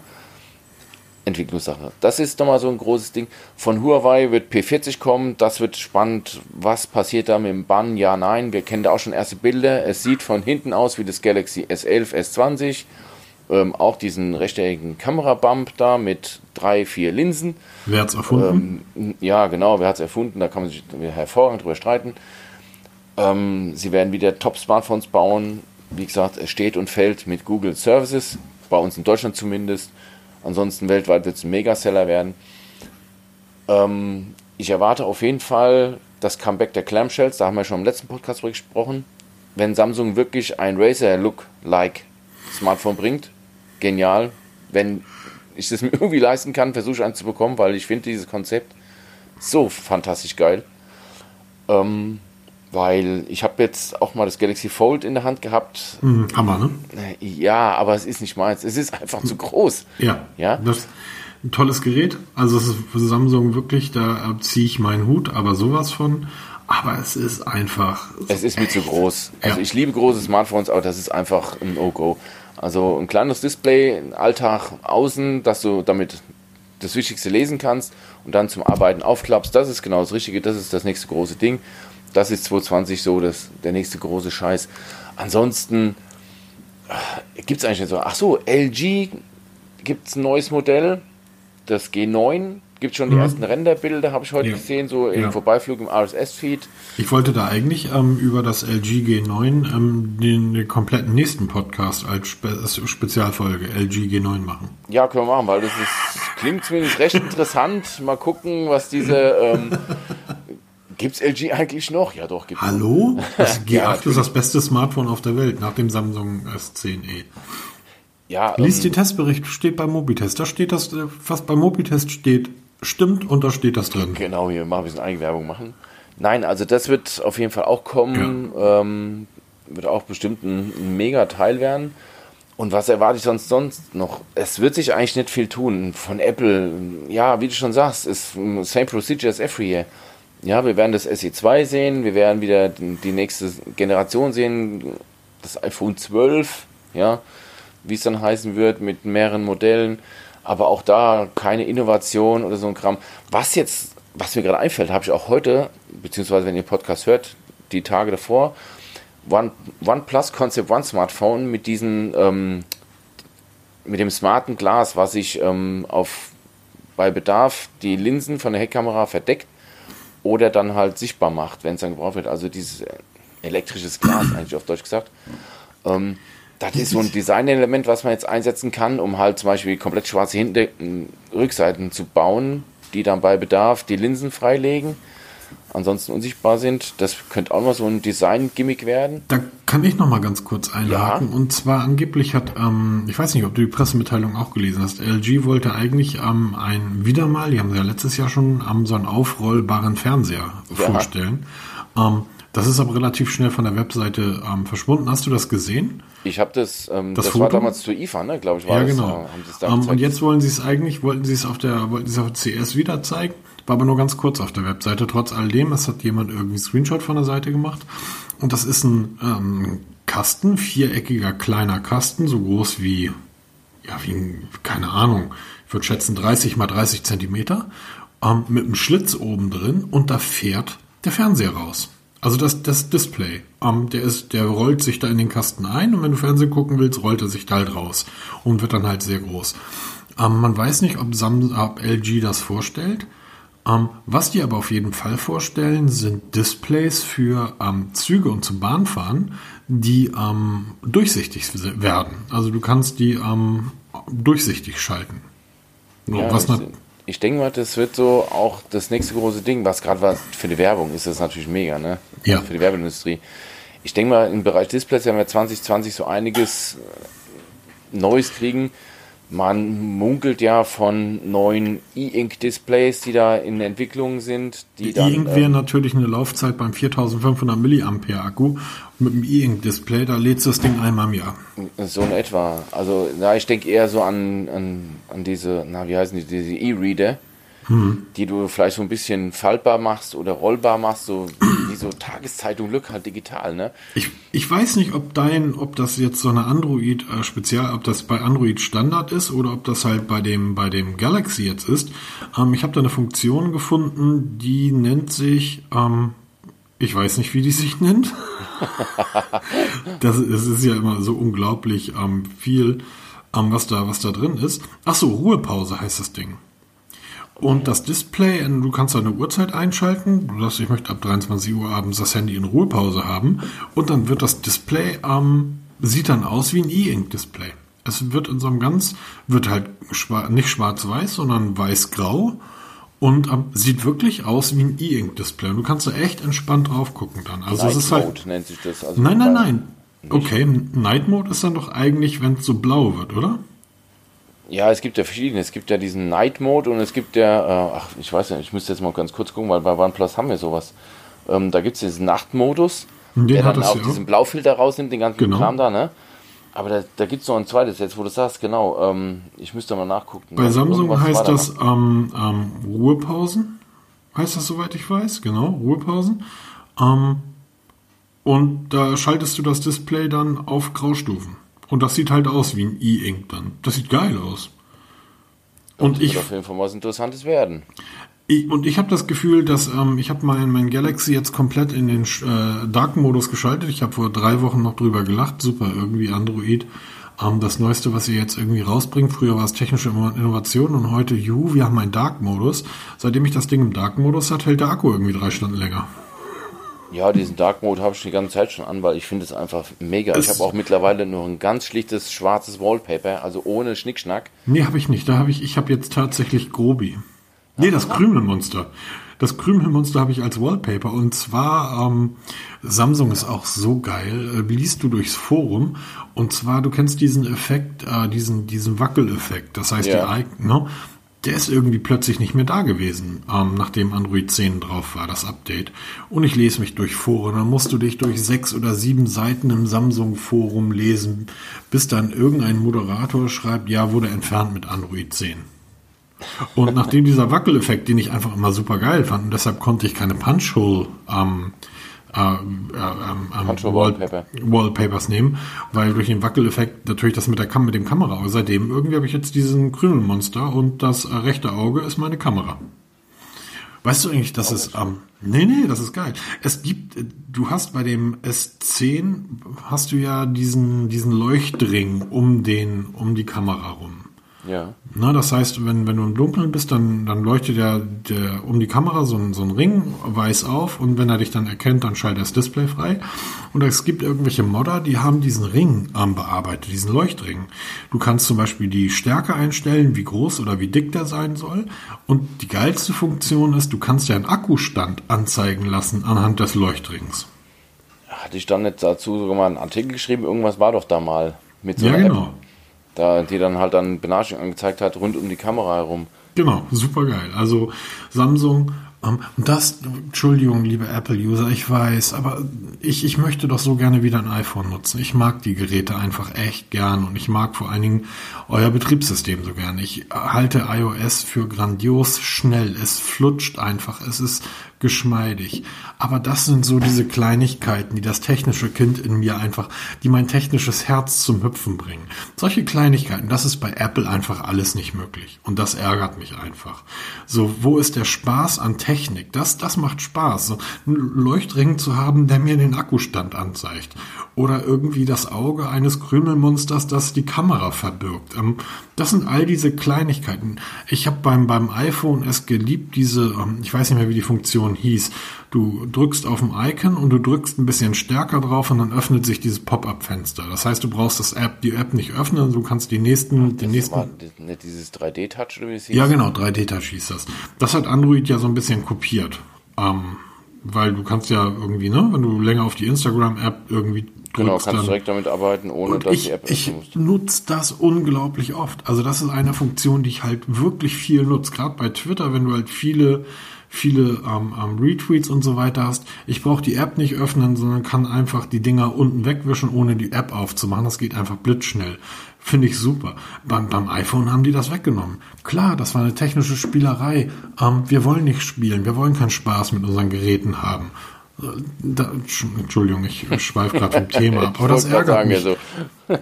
Entwicklungssache. Das ist nochmal so ein großes Ding. Von Huawei wird P40 kommen, das wird spannend. Was passiert da mit dem Bann? Ja, nein, wir kennen da auch schon erste Bilder. Es sieht von hinten aus wie das Galaxy S11, S20. Ähm, auch diesen rechteckigen Kamerabump da mit drei, vier Linsen.
Wer hat es erfunden?
Ähm, ja, genau, wer hat es erfunden? Da kann man sich hervorragend drüber streiten. Ähm, sie werden wieder Top-Smartphones bauen. Wie gesagt, es steht und fällt mit Google Services, bei uns in Deutschland zumindest. Ansonsten weltweit wird es ein Megaseller werden. Ähm, ich erwarte auf jeden Fall das Comeback der Clamshells, da haben wir schon im letzten Podcast drüber gesprochen. Wenn Samsung wirklich ein Razer-Look-like Smartphone bringt, genial. Wenn ich das mir irgendwie leisten kann, versuche ich eins zu bekommen, weil ich finde dieses Konzept so fantastisch geil. Ähm, weil ich habe jetzt auch mal das Galaxy Fold in der Hand gehabt.
Mhm, Hammer, ne?
Ja, aber es ist nicht meins. Es ist einfach zu groß.
Ja. ja? Das ist ein tolles Gerät. Also es ist für Samsung wirklich, da ziehe ich meinen Hut, aber sowas von. Aber es ist einfach.
Es ist mir zu groß. Also ja. ich liebe große Smartphones, aber das ist einfach ein No-Go. Also ein kleines Display, Alltag außen, dass du damit das Wichtigste lesen kannst und dann zum Arbeiten aufklappst, das ist genau das Richtige, das ist das nächste große Ding das ist 2020 so das, der nächste große Scheiß. Ansonsten äh, gibt es eigentlich nicht so. Ach so, LG gibt es ein neues Modell, das G9. Gibt schon die mhm. ersten Renderbilder, habe ich heute ja. gesehen, so im ja. Vorbeiflug im RSS-Feed.
Ich wollte da eigentlich ähm, über das LG G9 ähm, den, den, kompletten nächsten Podcast als Spe Spezialfolge LG G9 machen.
Ja, können wir machen, weil das ist, klingt zumindest recht interessant. Mal gucken, was diese ähm, Gibt es LG eigentlich noch? Ja, doch,
gibt Hallo? Das G8 ja, ist das beste Smartphone auf der Welt nach dem Samsung S10e. Ja, Lies ähm, den Testbericht, steht beim Mobitest. Da steht das, was beim Mobitest steht, stimmt und da steht das drin.
Genau, hier mal ein bisschen Eigenwerbung machen. Nein, also das wird auf jeden Fall auch kommen. Ja. Ähm, wird auch bestimmt ein, ein mega Teil werden. Und was erwarte ich sonst sonst noch? Es wird sich eigentlich nicht viel tun. Von Apple, ja, wie du schon sagst, ist same procedure as every year ja, wir werden das SE2 sehen, wir werden wieder die nächste Generation sehen, das iPhone 12, ja, wie es dann heißen wird, mit mehreren Modellen, aber auch da keine Innovation oder so ein Kram. Was jetzt, was mir gerade einfällt, habe ich auch heute, beziehungsweise wenn ihr Podcast hört, die Tage davor, One, OnePlus Concept One Smartphone mit diesen, ähm, mit dem smarten Glas, was sich ähm, auf, bei Bedarf die Linsen von der Heckkamera verdeckt oder dann halt sichtbar macht, wenn es dann gebraucht wird. Also dieses elektrisches Glas, eigentlich auf Deutsch gesagt. Ähm, das ist so ein Designelement, was man jetzt einsetzen kann, um halt zum Beispiel komplett schwarze Hinter Rückseiten zu bauen, die dann bei Bedarf die Linsen freilegen. Ansonsten unsichtbar sind. Das könnte auch mal so ein Design-Gimmick werden.
Da kann ich noch mal ganz kurz einhaken. Ja. Und zwar angeblich hat, ähm, ich weiß nicht, ob du die Pressemitteilung auch gelesen hast, LG wollte eigentlich ähm, ein, wieder mal, die haben sie ja letztes Jahr schon, ähm, so einen aufrollbaren Fernseher ja. vorstellen. Ähm, das ist aber relativ schnell von der Webseite ähm, verschwunden. Hast du das gesehen?
Ich habe das, ähm, das, das war damals zu IFA, ne, glaube ich, war
ja, genau. Das, äh, um, und jetzt wollen sie es eigentlich, wollten sie es auf der, wollten sie es auf CS wieder zeigen, war aber nur ganz kurz auf der Webseite. Trotz alledem, es hat jemand irgendwie Screenshot von der Seite gemacht. Und das ist ein ähm, Kasten, viereckiger kleiner Kasten, so groß wie, ja, wie, keine Ahnung, ich würde schätzen 30 mal 30 Zentimeter, ähm, mit einem Schlitz oben drin und da fährt der Fernseher raus. Also das, das Display, ähm, der ist, der rollt sich da in den Kasten ein und wenn du Fernsehen gucken willst, rollt er sich da halt raus und wird dann halt sehr groß. Ähm, man weiß nicht, ob, Sam, ob LG das vorstellt. Ähm, was die aber auf jeden Fall vorstellen, sind Displays für ähm, Züge und zum Bahnfahren, die ähm, durchsichtig werden. Also du kannst die ähm, durchsichtig schalten.
Ja, was ich denke mal, das wird so auch das nächste große Ding, was gerade was für die Werbung ist, das natürlich mega, ne?
Ja.
Für die Werbeindustrie. Ich denke mal, im Bereich Displays werden wir 2020 so einiges Neues kriegen. Man munkelt ja von neuen E-Ink-Displays, die da in Entwicklung sind.
Die E-Ink wäre äh, natürlich eine Laufzeit beim 4500 mAh Akku. Mit dem E-Ink-Display, da lädt das Ding einmal im Jahr.
So in etwa. Also, na, ich denke eher so an, an, an diese, na, wie heißen die, diese E-Reader hm. die du vielleicht so ein bisschen faltbar machst oder rollbar machst, so wie so Tageszeitung Glück halt digital, ne?
Ich, ich weiß nicht, ob dein, ob das jetzt so eine Android äh, Spezial, ob das bei Android Standard ist oder ob das halt bei dem bei dem Galaxy jetzt ist. Ähm, ich habe da eine Funktion gefunden, die nennt sich, ähm, ich weiß nicht, wie die sich nennt. das, das ist ja immer so unglaublich ähm, viel, ähm, was da was da drin ist. Ach so, Ruhepause heißt das Ding. Und das Display, du kannst eine Uhrzeit einschalten. Du sagst, ich möchte ab 23 Uhr abends das Handy in Ruhepause haben. Und dann wird das Display, ähm, sieht dann aus wie ein E-Ink-Display. Es wird in so einem ganz, wird halt schwar nicht schwarz-weiß, sondern weiß-grau. Und ähm, sieht wirklich aus wie ein E-Ink-Display. Du kannst da echt entspannt drauf gucken dann. Also Night es ist halt. Mode nennt sich das. Also nein, nein, nein. Okay, Night Mode ist dann doch eigentlich, wenn es so blau wird, oder?
Ja, es gibt ja verschiedene. Es gibt ja diesen Night Mode und es gibt ja, äh, ach, ich weiß nicht, ich müsste jetzt mal ganz kurz gucken, weil bei OnePlus haben wir sowas. Ähm, da gibt es diesen Nachtmodus, den der dann auch diesen Blaufilter rausnimmt, den ganzen genau. Kram da, ne? Aber da, da gibt es noch ein zweites, jetzt wo du sagst, genau. Ähm, ich müsste mal nachgucken.
Bei Samsung heißt das ähm, ähm, Ruhepausen. Heißt das, soweit ich weiß? Genau, Ruhepausen. Ähm, und da schaltest du das Display dann auf Graustufen. Und das sieht halt aus wie ein E-Ink dann. Das sieht geil aus.
Und das ich auf jeden Fall was Interessantes werden.
Ich, und ich habe das Gefühl, dass ähm, ich habe mein, mein Galaxy jetzt komplett in den äh, Dark-Modus geschaltet. Ich habe vor drei Wochen noch drüber gelacht. Super, irgendwie Android. Ähm, das Neueste, was ihr jetzt irgendwie rausbringt. Früher war es technische Innovation und heute, juhu, wir haben einen Dark-Modus. Seitdem ich das Ding im Dark-Modus hat, hält der Akku irgendwie drei Stunden länger.
Ja, diesen Dark Mode habe ich die ganze Zeit schon an, weil ich finde es einfach mega. Es ich habe auch mittlerweile nur ein ganz schlichtes schwarzes Wallpaper, also ohne Schnickschnack.
Nee, habe ich nicht. Da habe ich, ich habe jetzt tatsächlich Grobi. Nee, das Krümelmonster. Das Krümelmonster habe ich als Wallpaper. Und zwar, ähm, Samsung ist auch so geil. Äh, liest du durchs Forum. Und zwar, du kennst diesen Effekt, äh, diesen, diesen Wackeleffekt. Das heißt, ja. die, ne? Der ist irgendwie plötzlich nicht mehr da gewesen, ähm, nachdem Android 10 drauf war, das Update. Und ich lese mich durch Foren. Dann musst du dich durch sechs oder sieben Seiten im Samsung-Forum lesen, bis dann irgendein Moderator schreibt, ja, wurde entfernt mit Android 10. Und nachdem dieser Wackeleffekt, den ich einfach immer super geil fand, und deshalb konnte ich keine Punch-Hole ähm, äh, äh, ähm, Wallpaper. Wallpapers nehmen, weil durch den Wackeleffekt natürlich das mit der Kam mit dem Kamera. seitdem irgendwie habe ich jetzt diesen Krümelmonster und das äh, rechte Auge ist meine Kamera. Weißt du eigentlich, dass es ähm, nee, nee, das ist geil. Es gibt, du hast bei dem S10 hast du ja diesen diesen Leuchtring um den um die Kamera rum.
Ja.
Na, das heißt, wenn, wenn du im Dunkeln bist, dann, dann leuchtet der, der um die Kamera so ein, so ein Ring weiß auf und wenn er dich dann erkennt, dann schaltet das Display frei. Und es gibt irgendwelche Modder, die haben diesen Ring ähm, bearbeitet, diesen Leuchtring. Du kannst zum Beispiel die Stärke einstellen, wie groß oder wie dick der sein soll. Und die geilste Funktion ist, du kannst ja einen Akkustand anzeigen lassen anhand des Leuchtrings.
Hatte ich dann nicht dazu sogar mal einen Artikel geschrieben? Irgendwas war doch da mal mit
so ja, genau. App
da, die dann halt dann Benachrichtigungen angezeigt hat rund um die Kamera herum.
Genau, super geil. Also Samsung und das, Entschuldigung, liebe Apple-User, ich weiß, aber ich, ich möchte doch so gerne wieder ein iPhone nutzen. Ich mag die Geräte einfach echt gern und ich mag vor allen Dingen euer Betriebssystem so gern. Ich halte iOS für grandios schnell. Es flutscht einfach. Es ist geschmeidig. Aber das sind so diese Kleinigkeiten, die das technische Kind in mir einfach, die mein technisches Herz zum Hüpfen bringen. Solche Kleinigkeiten, das ist bei Apple einfach alles nicht möglich. Und das ärgert mich einfach. So, wo ist der Spaß an Technik? Das, das macht Spaß. So, einen Leuchtring zu haben, der mir den Akkustand anzeigt. Oder irgendwie das Auge eines Krümelmonsters, das die Kamera verbirgt. Ähm, das sind all diese Kleinigkeiten. Ich habe beim, beim iPhone es geliebt, diese, ähm, ich weiß nicht mehr, wie die Funktion hieß. Du drückst auf dem Icon und du drückst ein bisschen stärker drauf und dann öffnet sich dieses Pop-up-Fenster. Das heißt, du brauchst das App, die App nicht öffnen, du kannst die nächsten,
Ach,
den nächsten. War
nicht dieses 3D-Touch oder wie es
hieß? Ja, genau, 3D-Touch hieß das. Das hat Android ja so ein bisschen kopiert. Ähm, weil du kannst ja irgendwie, ne, wenn du länger auf die Instagram-App irgendwie
Genau, kannst dann. direkt damit arbeiten, ohne dass
ich, die App Ich nutze das unglaublich oft. Also das ist eine Funktion, die ich halt wirklich viel nutze. Gerade bei Twitter, wenn du halt viele viele ähm, ähm, Retweets und so weiter hast. Ich brauche die App nicht öffnen, sondern kann einfach die Dinger unten wegwischen, ohne die App aufzumachen. Das geht einfach blitzschnell. Finde ich super. Beim, beim iPhone haben die das weggenommen. Klar, das war eine technische Spielerei. Ähm, wir wollen nicht spielen. Wir wollen keinen Spaß mit unseren Geräten haben. Da, Entschuldigung, ich schweife gerade vom Thema ab, aber das ärgert mich. So.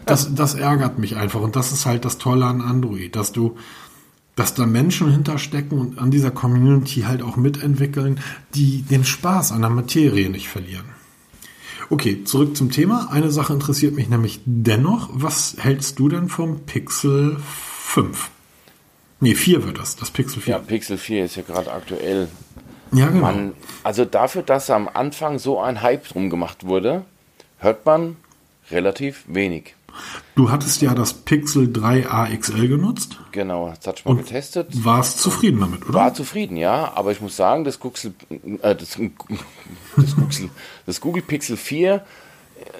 das, das ärgert mich einfach und das ist halt das Tolle an Android, dass du, dass da Menschen hinterstecken und an dieser Community halt auch mitentwickeln, die den Spaß an der Materie nicht verlieren. Okay, zurück zum Thema. Eine Sache interessiert mich nämlich dennoch. Was hältst du denn vom Pixel 5? Nee, 4 wird das, das Pixel 4.
Ja, Pixel 4 ist ja gerade aktuell
ja, genau. Man,
also dafür, dass am Anfang so ein Hype drum gemacht wurde, hört man relativ wenig.
Du hattest ja das Pixel 3 AXL genutzt.
Genau, das hatte ich mal getestet.
Warst zufrieden damit, oder?
War zufrieden, ja. Aber ich muss sagen, das, Google, äh, das, das, Google, das Google Pixel 4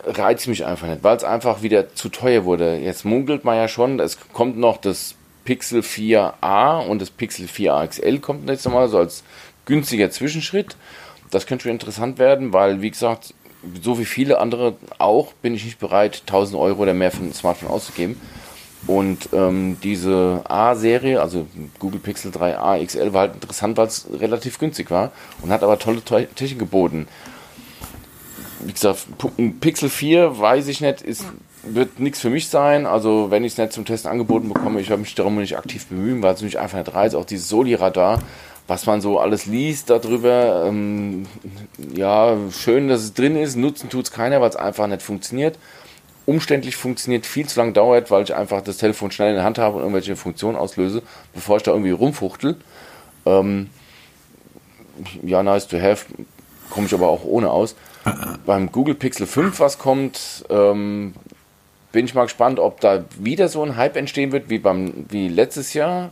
reizt mich einfach nicht, weil es einfach wieder zu teuer wurde. Jetzt munkelt man ja schon, es kommt noch das Pixel 4a und das Pixel 4a XL kommt jetzt nochmal so als günstiger Zwischenschritt. Das könnte schon interessant werden, weil, wie gesagt, so wie viele andere auch, bin ich nicht bereit, 1000 Euro oder mehr für ein Smartphone auszugeben. Und ähm, diese A-Serie, also Google Pixel 3a XL, war halt interessant, weil es relativ günstig war und hat aber tolle Technik geboten. Wie gesagt, ein Pixel 4, weiß ich nicht, ist, wird nichts für mich sein. Also, wenn ich es nicht zum Testen angeboten bekomme, ich werde mich darum nicht aktiv bemühen, weil es mich einfach nicht reizt. Auch dieses Soli-Radar was man so alles liest darüber. Ähm, ja, schön, dass es drin ist. Nutzen tut es keiner, weil es einfach nicht funktioniert. Umständlich funktioniert, viel zu lang dauert, weil ich einfach das Telefon schnell in der Hand habe und irgendwelche Funktionen auslöse, bevor ich da irgendwie rumfuchtel. Ähm, ja, nice to have, komme ich aber auch ohne aus. Beim Google Pixel 5, was kommt, ähm, bin ich mal gespannt, ob da wieder so ein Hype entstehen wird wie beim wie letztes Jahr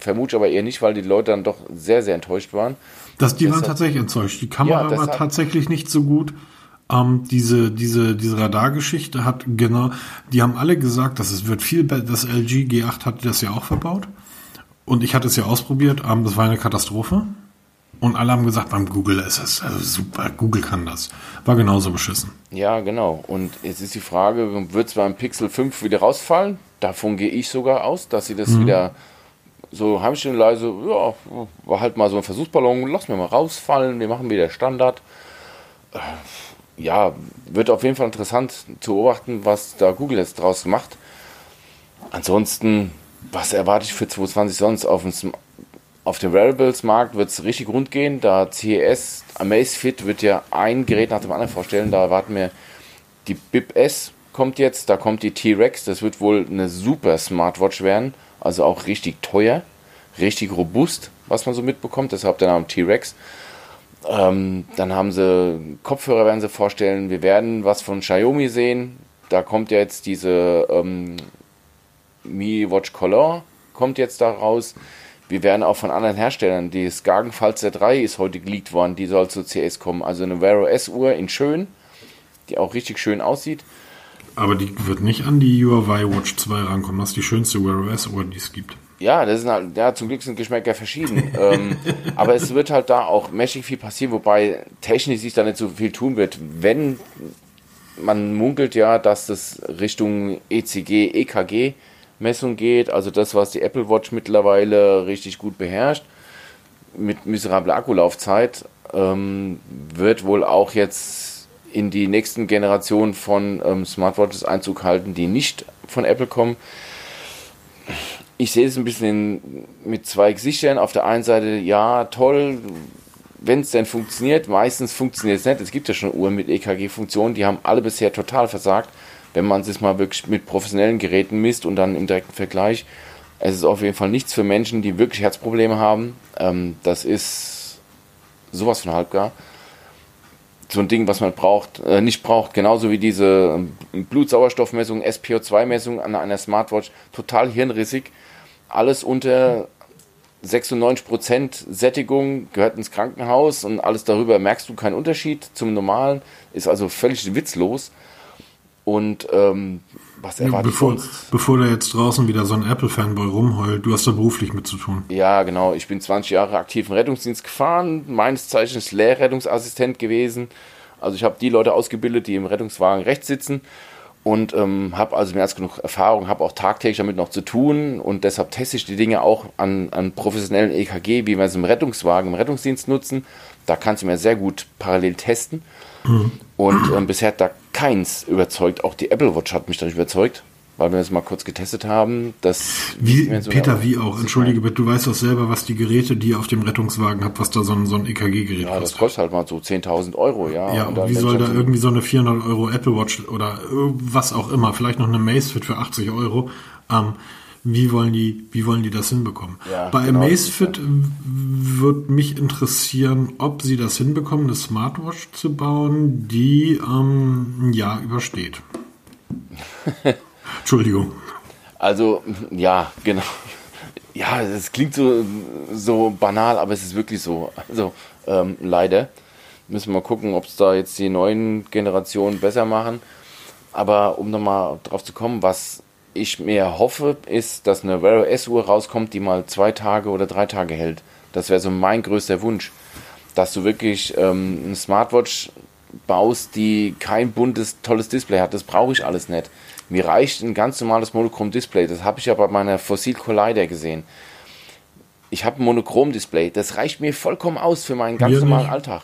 vermute aber eher nicht, weil die Leute dann doch sehr, sehr enttäuscht waren.
Das, die waren tatsächlich enttäuscht. Die Kamera ja, war tatsächlich nicht so gut. Ähm, diese, diese, diese Radargeschichte hat genau, die haben alle gesagt, dass es wird viel besser. Das LG G8 hatte das ja auch verbaut. Und ich hatte es ja ausprobiert. Ähm, das war eine Katastrophe. Und alle haben gesagt, beim Google ist es also super, Google kann das. War genauso beschissen.
Ja, genau. Und jetzt ist die Frage, wird es beim Pixel 5 wieder rausfallen? Davon gehe ich sogar aus, dass sie das mhm. wieder so heimstehen leise, ja, war halt mal so ein Versuchsballon, lass mir mal rausfallen, wir machen wieder Standard. Äh, ja, wird auf jeden Fall interessant zu beobachten, was da Google jetzt draus macht. Ansonsten, was erwarte ich für 2020 sonst? Auf dem, auf dem Wearables-Markt wird es richtig rund gehen, da CES Amazfit wird ja ein Gerät nach dem anderen vorstellen, da erwarten wir die BIP S kommt jetzt, da kommt die T-Rex, das wird wohl eine super Smartwatch werden, Also auch richtig teuer, richtig robust, was man so mitbekommt. Deshalb der Name T-Rex. Ähm, dann haben sie Kopfhörer, werden sie vorstellen. Wir werden was von Xiaomi sehen. Da kommt ja jetzt diese ähm, Mi Watch Color, kommt jetzt da raus. Wir werden auch von anderen Herstellern, die Skagen Falzer 3 ist heute geleakt worden, die soll zu CS kommen. Also eine Vero S-Uhr in schön, die auch richtig schön aussieht.
Aber die wird nicht an die Huawei Watch 2 rankommen. Das ist die schönste Wear OS-Uhr, die es gibt.
Ja, das sind halt, ja, zum Glück sind Geschmäcker verschieden. ähm, aber es wird halt da auch mächtig viel passieren, wobei technisch sich da nicht so viel tun wird. Wenn man munkelt ja, dass das Richtung ECG, EKG Messung geht, also das, was die Apple Watch mittlerweile richtig gut beherrscht, mit miserabler Akkulaufzeit, ähm, wird wohl auch jetzt in die nächsten Generationen von ähm, Smartwatches Einzug halten, die nicht von Apple kommen. Ich sehe es ein bisschen mit zwei Gesichtern. Auf der einen Seite, ja, toll, wenn es denn funktioniert. Meistens funktioniert es nicht. Es gibt ja schon Uhren mit EKG-Funktionen, die haben alle bisher total versagt. Wenn man es mal wirklich mit professionellen Geräten misst und dann im direkten Vergleich. Es ist auf jeden Fall nichts für Menschen, die wirklich Herzprobleme haben. Ähm, das ist sowas von halbgar so ein Ding, was man braucht, äh, nicht braucht, genauso wie diese ähm, Blutsauerstoffmessung, SPO2-Messung an einer Smartwatch, total hirnrissig. Alles unter 96% Sättigung gehört ins Krankenhaus und alles darüber merkst du keinen Unterschied zum normalen, ist also völlig witzlos. Und ähm, was erwartet
bevor, bevor da jetzt draußen wieder so ein Apple-Fanboy rumheult, du hast da beruflich mit zu tun.
Ja, genau. Ich bin 20 Jahre aktiv im Rettungsdienst gefahren, meines Zeichens Lehrrettungsassistent gewesen. Also ich habe die Leute ausgebildet, die im Rettungswagen rechts sitzen und ähm, habe also mehr als genug Erfahrung, habe auch tagtäglich damit noch zu tun und deshalb teste ich die Dinge auch an, an professionellen EKG, wie wir es im Rettungswagen, im Rettungsdienst nutzen. Da kannst du mir sehr gut parallel testen. Mhm. Und ähm, bisher hat da keins überzeugt. Auch die Apple Watch hat mich dadurch überzeugt, weil wir das mal kurz getestet haben. Dass
wie, so Peter, wie auch, entschuldige bitte, du weißt doch selber, was die Geräte, die ihr auf dem Rettungswagen habt, was da so ein, so ein EKG-Gerät
kostet. Ja, das kostet halt mal so 10.000 Euro, ja.
Ja, und, und wie soll da irgendwie so eine 400 Euro Apple Watch oder was auch immer, vielleicht noch eine Macefit für 80 Euro, ähm, wie wollen die, wie wollen die das hinbekommen? Ja, Bei genau, Amazfit würde mich interessieren, ob sie das hinbekommen, eine Smartwatch zu bauen, die ähm, ein Jahr übersteht. Entschuldigung.
Also, ja, genau. Ja, es klingt so, so banal, aber es ist wirklich so. Also, ähm, leider. Müssen wir mal gucken, ob es da jetzt die neuen Generationen besser machen. Aber um nochmal drauf zu kommen, was ich mir hoffe, ist, dass eine Wear S-Uhr rauskommt, die mal zwei Tage oder drei Tage hält. Das wäre so mein größter Wunsch. Dass du wirklich ähm, eine Smartwatch baust, die kein buntes, tolles Display hat. Das brauche ich alles nicht. Mir reicht ein ganz normales Monochrom-Display. Das habe ich ja bei meiner Fossil Collider gesehen. Ich habe ein Monochrom-Display. Das reicht mir vollkommen aus für meinen ganz normalen Alltag.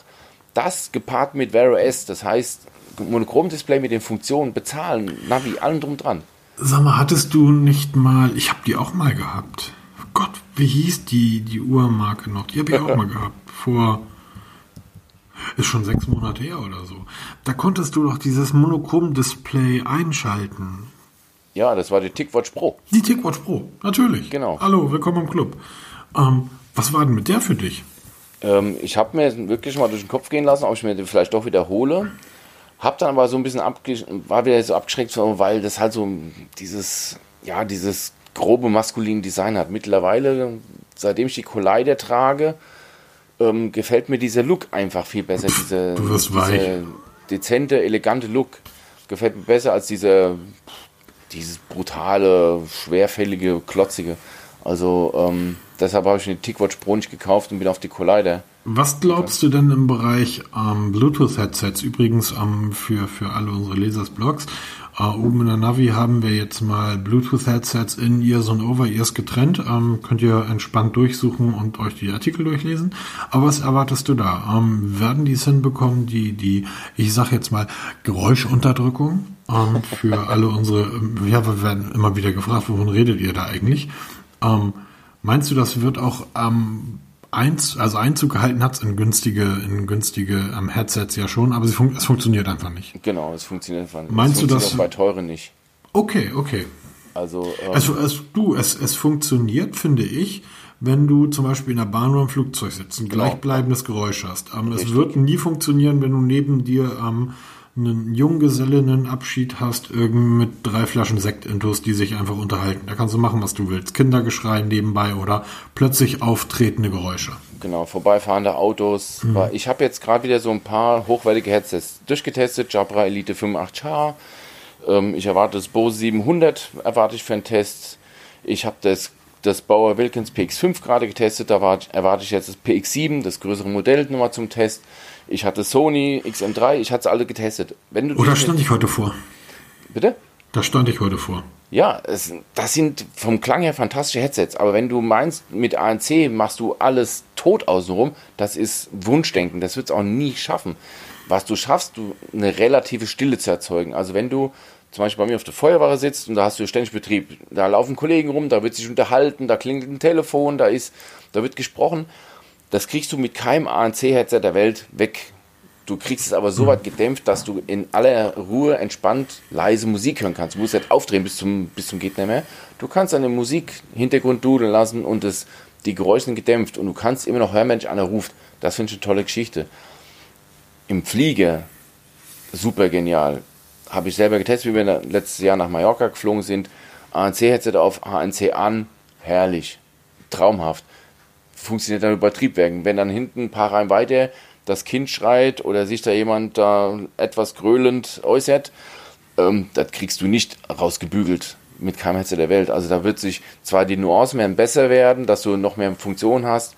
Das gepaart mit Wear OS, das heißt Monochrom-Display mit den Funktionen, bezahlen, Navi, allem drum dran.
Sag mal, hattest du nicht mal, ich habe die auch mal gehabt. Gott, wie hieß die, die Uhrmarke noch? Die habe ich auch mal gehabt. Vor, ist schon sechs Monate her oder so. Da konntest du doch dieses Monochrom-Display einschalten.
Ja, das war die TickWatch Pro.
Die TickWatch Pro, natürlich.
Genau.
Hallo, willkommen im Club. Ähm, was war denn mit der für dich?
Ähm, ich habe mir wirklich mal durch den Kopf gehen lassen, ob ich mir den vielleicht doch wiederhole. Hab dann aber so ein bisschen war wieder so abgeschreckt, weil das halt so dieses, ja, dieses grobe maskuline Design hat. Mittlerweile, seitdem ich die Collider trage, ähm, gefällt mir dieser Look einfach viel besser. Diese,
diese
dezente, elegante Look gefällt mir besser als diese, dieses brutale, schwerfällige, klotzige. Also ähm, deshalb habe ich eine TicWatch Pro nicht gekauft und bin auf die Collider
was glaubst du denn im Bereich ähm, Bluetooth-Headsets? Übrigens ähm, für, für alle unsere Lesers-Blogs. Äh, oben in der Navi haben wir jetzt mal Bluetooth-Headsets in Ears und Over-Ears getrennt. Ähm, könnt ihr entspannt durchsuchen und euch die Artikel durchlesen. Aber was erwartest du da? Ähm, werden die es hinbekommen, die, die, ich sag jetzt mal, Geräuschunterdrückung ähm, für alle unsere, ja, wir werden immer wieder gefragt, wovon redet ihr da eigentlich? Meinst du, das wird auch ähm, Einz, also Einzug gehalten hat es in günstige, in günstige ähm, Headsets ja schon, aber fun es funktioniert einfach nicht.
Genau, es funktioniert einfach nicht.
Meinst
du
das?
bei teuren nicht.
Okay, okay.
Also,
ähm, also, also du, es, es funktioniert, finde ich, wenn du zum Beispiel in der Bahn oder im Flugzeug sitzt, ein genau. gleichbleibendes Geräusch hast. Ähm, es wird nie funktionieren, wenn du neben dir ähm, einen Junggesellinnenabschied hast, mit drei Flaschen Sektintus, die sich einfach unterhalten. Da kannst du machen, was du willst. Kindergeschrei nebenbei oder plötzlich auftretende Geräusche.
Genau, vorbeifahrende Autos. Mhm. Ich habe jetzt gerade wieder so ein paar hochwertige Headsets durchgetestet. Jabra Elite 85H. Ähm, ich erwarte das Bose 700, erwarte ich für einen Test. Ich habe das, das Bauer Wilkins PX5 gerade getestet. Da erwarte ich jetzt das PX7, das größere Modell, nochmal zum Test. Ich hatte Sony XM3, ich hatte es alle getestet.
Wenn du Oder stand ich heute vor?
Bitte?
Da stand ich heute vor.
Ja, es, das sind vom Klang her fantastische Headsets. Aber wenn du meinst, mit ANC machst du alles tot außenrum, das ist Wunschdenken. Das wird es auch nie schaffen. Was du schaffst, du eine relative Stille zu erzeugen. Also wenn du zum Beispiel bei mir auf der Feuerwehre sitzt und da hast du ständig Betrieb, da laufen Kollegen rum, da wird sich unterhalten, da klingelt ein Telefon, da ist, da wird gesprochen das kriegst du mit keinem ANC-Headset der Welt weg. Du kriegst es aber so weit gedämpft, dass du in aller Ruhe entspannt leise Musik hören kannst. Du musst nicht aufdrehen bis zum, bis zum nicht mehr. Du kannst deine Musik Hintergrund dudeln lassen und das, die Geräusche sind gedämpft und du kannst immer noch hören, wenn dich einer ruft. Das finde ich eine tolle Geschichte. Im Flieger, super genial. Habe ich selber getestet, wie wir letztes Jahr nach Mallorca geflogen sind. ANC-Headset auf ANC an, herrlich, traumhaft funktioniert dann über Triebwerken. Wenn dann hinten ein paar Reihen weiter das Kind schreit oder sich da jemand da etwas gröhlend äußert, ähm, das kriegst du nicht rausgebügelt mit keinem Headset der Welt. Also da wird sich zwar die Nuancen mehr besser werden, dass du noch mehr Funktionen hast,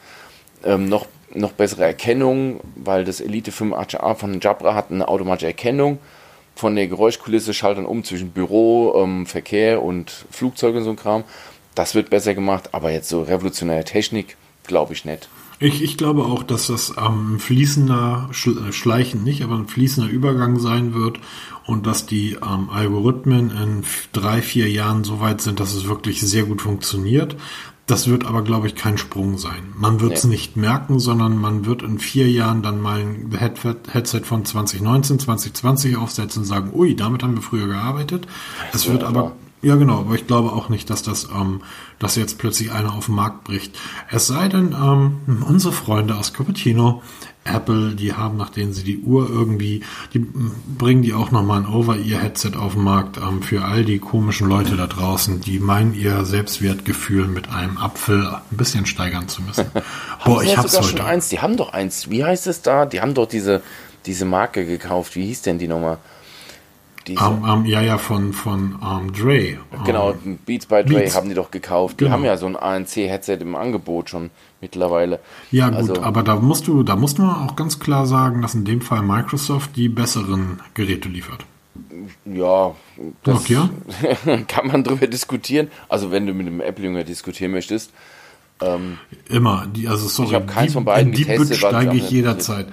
ähm, noch, noch bessere Erkennung, weil das Elite 85A von Jabra hat eine automatische Erkennung von der Geräuschkulisse, schaltet dann um zwischen Büro, ähm, Verkehr und Flugzeuge und so ein Kram. Das wird besser gemacht, aber jetzt so revolutionäre Technik, glaube ich nicht.
Ich, ich glaube auch, dass das ein ähm, fließender, äh, schleichend nicht, aber ein fließender Übergang sein wird und dass die ähm, Algorithmen in drei, vier Jahren so weit sind, dass es wirklich sehr gut funktioniert. Das wird aber, glaube ich, kein Sprung sein. Man wird es nee. nicht merken, sondern man wird in vier Jahren dann mal ein Headset von 2019, 2020 aufsetzen und sagen, ui, damit haben wir früher gearbeitet. Es wird aber ja, genau, aber ich glaube auch nicht, dass das, ähm, dass jetzt plötzlich einer auf den Markt bricht. Es sei denn, ähm, unsere Freunde aus Cupertino, Apple, die haben, nachdem sie die Uhr irgendwie, die bringen die auch nochmal ein Over-Ear-Headset auf den Markt ähm, für all die komischen Leute da draußen, die meinen, ihr Selbstwertgefühl mit einem Apfel ein bisschen steigern zu müssen.
Boah, ich hab's heute. Schon eins, die haben doch eins. Wie heißt es da? Die haben doch diese, diese Marke gekauft. Wie hieß denn die Nummer?
Diese, um, um, ja, ja, von, von um, Dre.
Genau, Beats by Dre Beats. haben die doch gekauft. Die genau. haben ja so ein ANC-Headset im Angebot schon mittlerweile.
Ja, gut, also, aber da musst du, da musst du auch ganz klar sagen, dass in dem Fall Microsoft die besseren Geräte liefert.
Ja, das Ach, kann man drüber diskutieren. Also wenn du mit einem Apple-Jünger diskutieren möchtest.
Ähm, Immer. Die, also sorry,
ich habe keins von beiden
die getestet. Die steige ich jederzeit.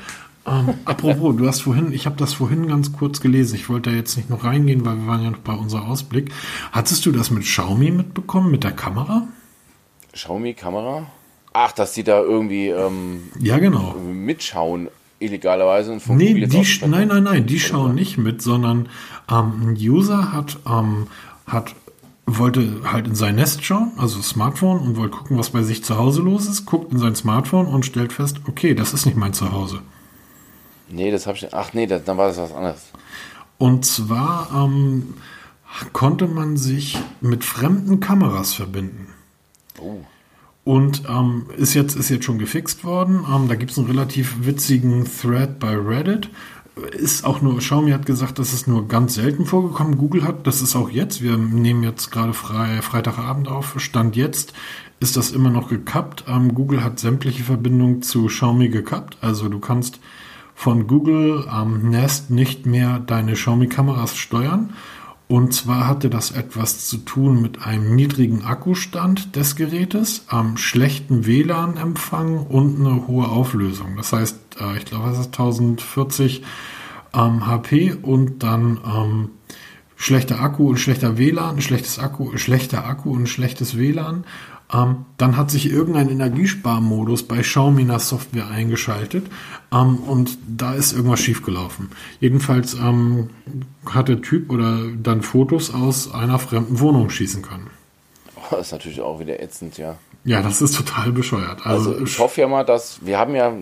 Ähm, apropos, du hast vorhin, ich habe das vorhin ganz kurz gelesen. Ich wollte da jetzt nicht noch reingehen, weil wir waren ja noch bei unserem Ausblick. Hattest du das mit Xiaomi mitbekommen, mit der Kamera?
Xiaomi Kamera? Ach, dass die da irgendwie ähm,
ja genau
mitschauen illegalerweise und
von nee, die, nein, nein, nein, die schauen nicht mit, sondern ähm, ein User hat ähm, hat wollte halt in sein Nest schauen, also Smartphone und wollte gucken, was bei sich zu Hause los ist, guckt in sein Smartphone und stellt fest, okay, das ist nicht mein Zuhause.
Nee, das habe ich. Ach nee, das, dann war das was anderes.
Und zwar ähm, konnte man sich mit fremden Kameras verbinden. Oh. Und ähm, ist, jetzt, ist jetzt schon gefixt worden. Ähm, da gibt es einen relativ witzigen Thread bei Reddit. Ist auch nur, Xiaomi hat gesagt, das ist nur ganz selten vorgekommen. Google hat, das ist auch jetzt, wir nehmen jetzt gerade frei, Freitagabend auf, Stand jetzt ist das immer noch gekappt. Ähm, Google hat sämtliche Verbindungen zu Xiaomi gekappt. Also du kannst von Google am Nest nicht mehr deine Xiaomi-Kameras steuern. Und zwar hatte das etwas zu tun mit einem niedrigen Akkustand des Gerätes, am schlechten WLAN-Empfang und eine hohe Auflösung. Das heißt, äh, ich glaube, es ist 1040 ähm, HP und dann ähm, schlechter Akku und schlechter WLAN, schlechtes Akku, schlechter Akku und schlechtes WLAN. Ähm, dann hat sich irgendein Energiesparmodus bei Xiaomi in der Software eingeschaltet ähm, und da ist irgendwas schiefgelaufen. Jedenfalls ähm, hat der Typ oder dann Fotos aus einer fremden Wohnung schießen können.
Oh, das ist natürlich auch wieder ätzend, ja.
Ja, das ist total bescheuert.
Also, also ich hoffe ja mal, dass wir haben ja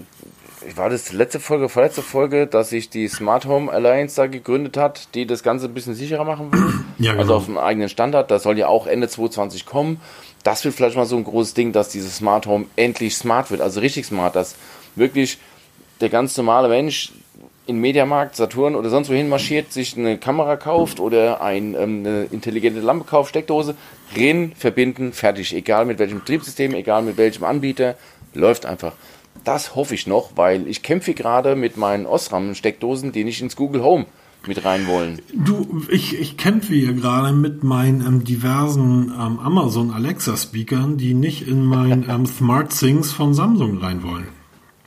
war das letzte Folge, vorletzte Folge, dass sich die Smart Home Alliance da gegründet hat, die das Ganze ein bisschen sicherer machen will. Ja, also genau. Also auf einem eigenen Standard. Das soll ja auch Ende 2020 kommen. Das wird vielleicht mal so ein großes Ding, dass dieses Smart Home endlich smart wird. Also richtig smart, dass wirklich der ganz normale Mensch in Mediamarkt, Saturn oder sonst wohin marschiert, sich eine Kamera kauft oder ein, ähm, eine intelligente Lampe kauft, Steckdose, rein, verbinden, fertig. Egal mit welchem Betriebssystem, egal mit welchem Anbieter, läuft einfach. Das hoffe ich noch, weil ich kämpfe gerade mit meinen Osram-Steckdosen, die nicht ins Google Home mit rein wollen.
Du, ich, ich kämpfe hier gerade mit meinen ähm, diversen ähm, Amazon Alexa Speakern, die nicht in mein ähm, Smart Things von Samsung rein wollen.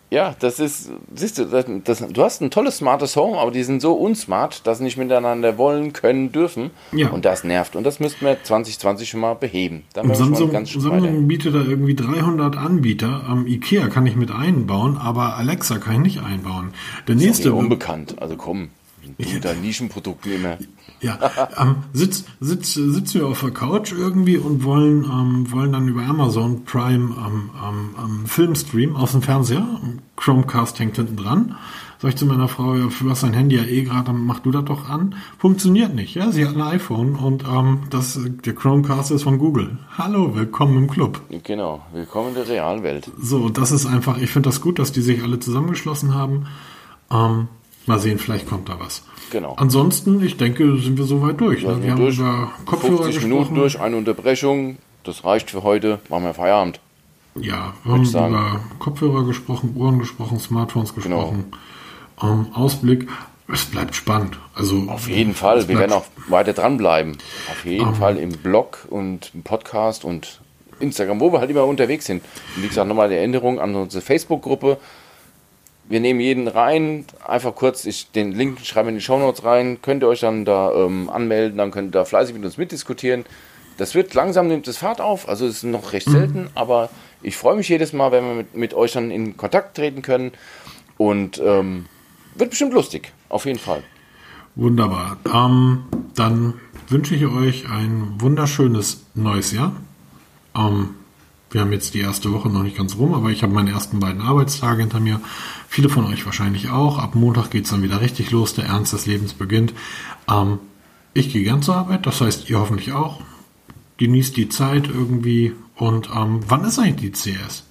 Ja, das ist, siehst du, das, das, du hast ein tolles smartes Home, aber die sind so unsmart, dass sie nicht miteinander wollen, können, dürfen. Ja. Und das nervt. Und das müssten wir 2020 schon mal beheben.
Dann Samsung, Samsung bietet da irgendwie 300 Anbieter. Am Ikea kann ich mit einbauen, aber Alexa kann ich nicht einbauen.
Der nächste. Ist unbekannt. Also komm, du da Nischenprodukten immer.
Ja, ähm, sitz, sitz, sitzen wir auf der Couch irgendwie und wollen, ähm, wollen dann über Amazon Prime am ähm, ähm, Filmstream aus dem Fernseher. Chromecast hängt hinten dran. Sag ich zu meiner Frau, ja, du hast dein Handy ja eh gerade, dann mach du das doch an. Funktioniert nicht, ja. Sie hat ein iPhone und ähm, das, der Chromecast ist von Google. Hallo, willkommen im Club.
Genau, willkommen in der realen Welt.
So, das ist einfach, ich finde das gut, dass die sich alle zusammengeschlossen haben. Ähm, mal sehen, vielleicht kommt da was. Genau. Ansonsten, ich denke, sind wir soweit durch. Ne? Wir
durch. haben über Kopfhörer 50 gesprochen. Minuten durch, eine Unterbrechung. Das reicht für heute. Machen wir Feierabend.
Ja, wir haben über Kopfhörer gesprochen, Uhren gesprochen, Smartphones genau. gesprochen. Genau. Ähm, Ausblick. Es bleibt spannend. Also
auf jeden Fall. Wir werden auch weiter dranbleiben. Auf jeden um, Fall im Blog und im Podcast und Instagram, wo wir halt immer unterwegs sind. Und wie gesagt, nochmal die Erinnerung an unsere Facebook-Gruppe wir nehmen jeden rein, einfach kurz, ich den Link schreibe in die Show Notes rein, könnt ihr euch dann da ähm, anmelden, dann könnt ihr da fleißig mit uns mitdiskutieren. Das wird langsam, nimmt das Fahrt auf, also es ist noch recht selten, mhm. aber ich freue mich jedes Mal, wenn wir mit, mit euch dann in Kontakt treten können und ähm, wird bestimmt lustig, auf jeden Fall.
Wunderbar. Ähm, dann wünsche ich euch ein wunderschönes neues Jahr. Ähm, wir haben jetzt die erste Woche noch nicht ganz rum, aber ich habe meine ersten beiden Arbeitstage hinter mir. Viele von euch wahrscheinlich auch. Ab Montag geht es dann wieder richtig los. Der Ernst des Lebens beginnt. Ähm, ich gehe gern zur Arbeit, das heißt ihr hoffentlich auch. Genießt die Zeit irgendwie. Und ähm, wann ist eigentlich die CS?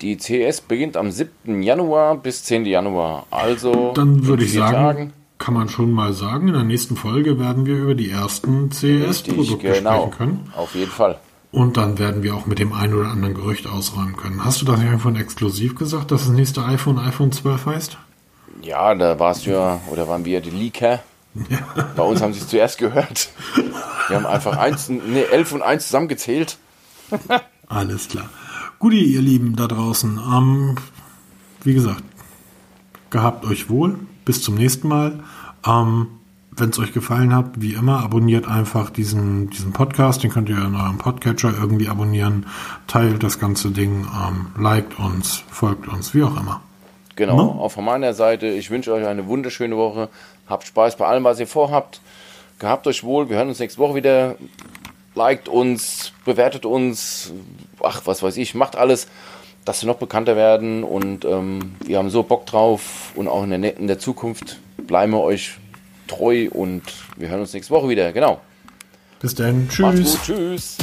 Die CS beginnt am 7. Januar bis 10. Januar. Also
dann würde ich sagen, Tagen. kann man schon mal sagen, in der nächsten Folge werden wir über die ersten CS-Produkte genau. sprechen können.
Auf jeden Fall.
Und dann werden wir auch mit dem einen oder anderen Gerücht ausräumen können. Hast du das irgendwann exklusiv gesagt, dass das nächste iPhone iPhone 12 heißt?
Ja, da warst du ja, oder waren wir die Leaker? Ja. Bei uns haben sie es zuerst gehört. Wir haben einfach eins, nee, 11 und 1 zusammengezählt.
Alles klar. Guti, ihr Lieben da draußen. Ähm, wie gesagt, gehabt euch wohl. Bis zum nächsten Mal. Ähm, wenn es euch gefallen hat, wie immer, abonniert einfach diesen, diesen Podcast. Den könnt ihr in eurem Podcatcher irgendwie abonnieren. Teilt das ganze Ding, ähm, liked uns, folgt uns, wie auch immer.
Genau, no? auch von meiner Seite. Ich wünsche euch eine wunderschöne Woche. Habt Spaß bei allem, was ihr vorhabt. Gehabt euch wohl. Wir hören uns nächste Woche wieder. Liked uns, bewertet uns. Ach, was weiß ich. Macht alles, dass wir noch bekannter werden. Und ähm, wir haben so Bock drauf. Und auch in der, in der Zukunft bleiben wir euch treu und wir hören uns nächste Woche wieder. Genau.
Bis dann.
Tschüss. Tschüss.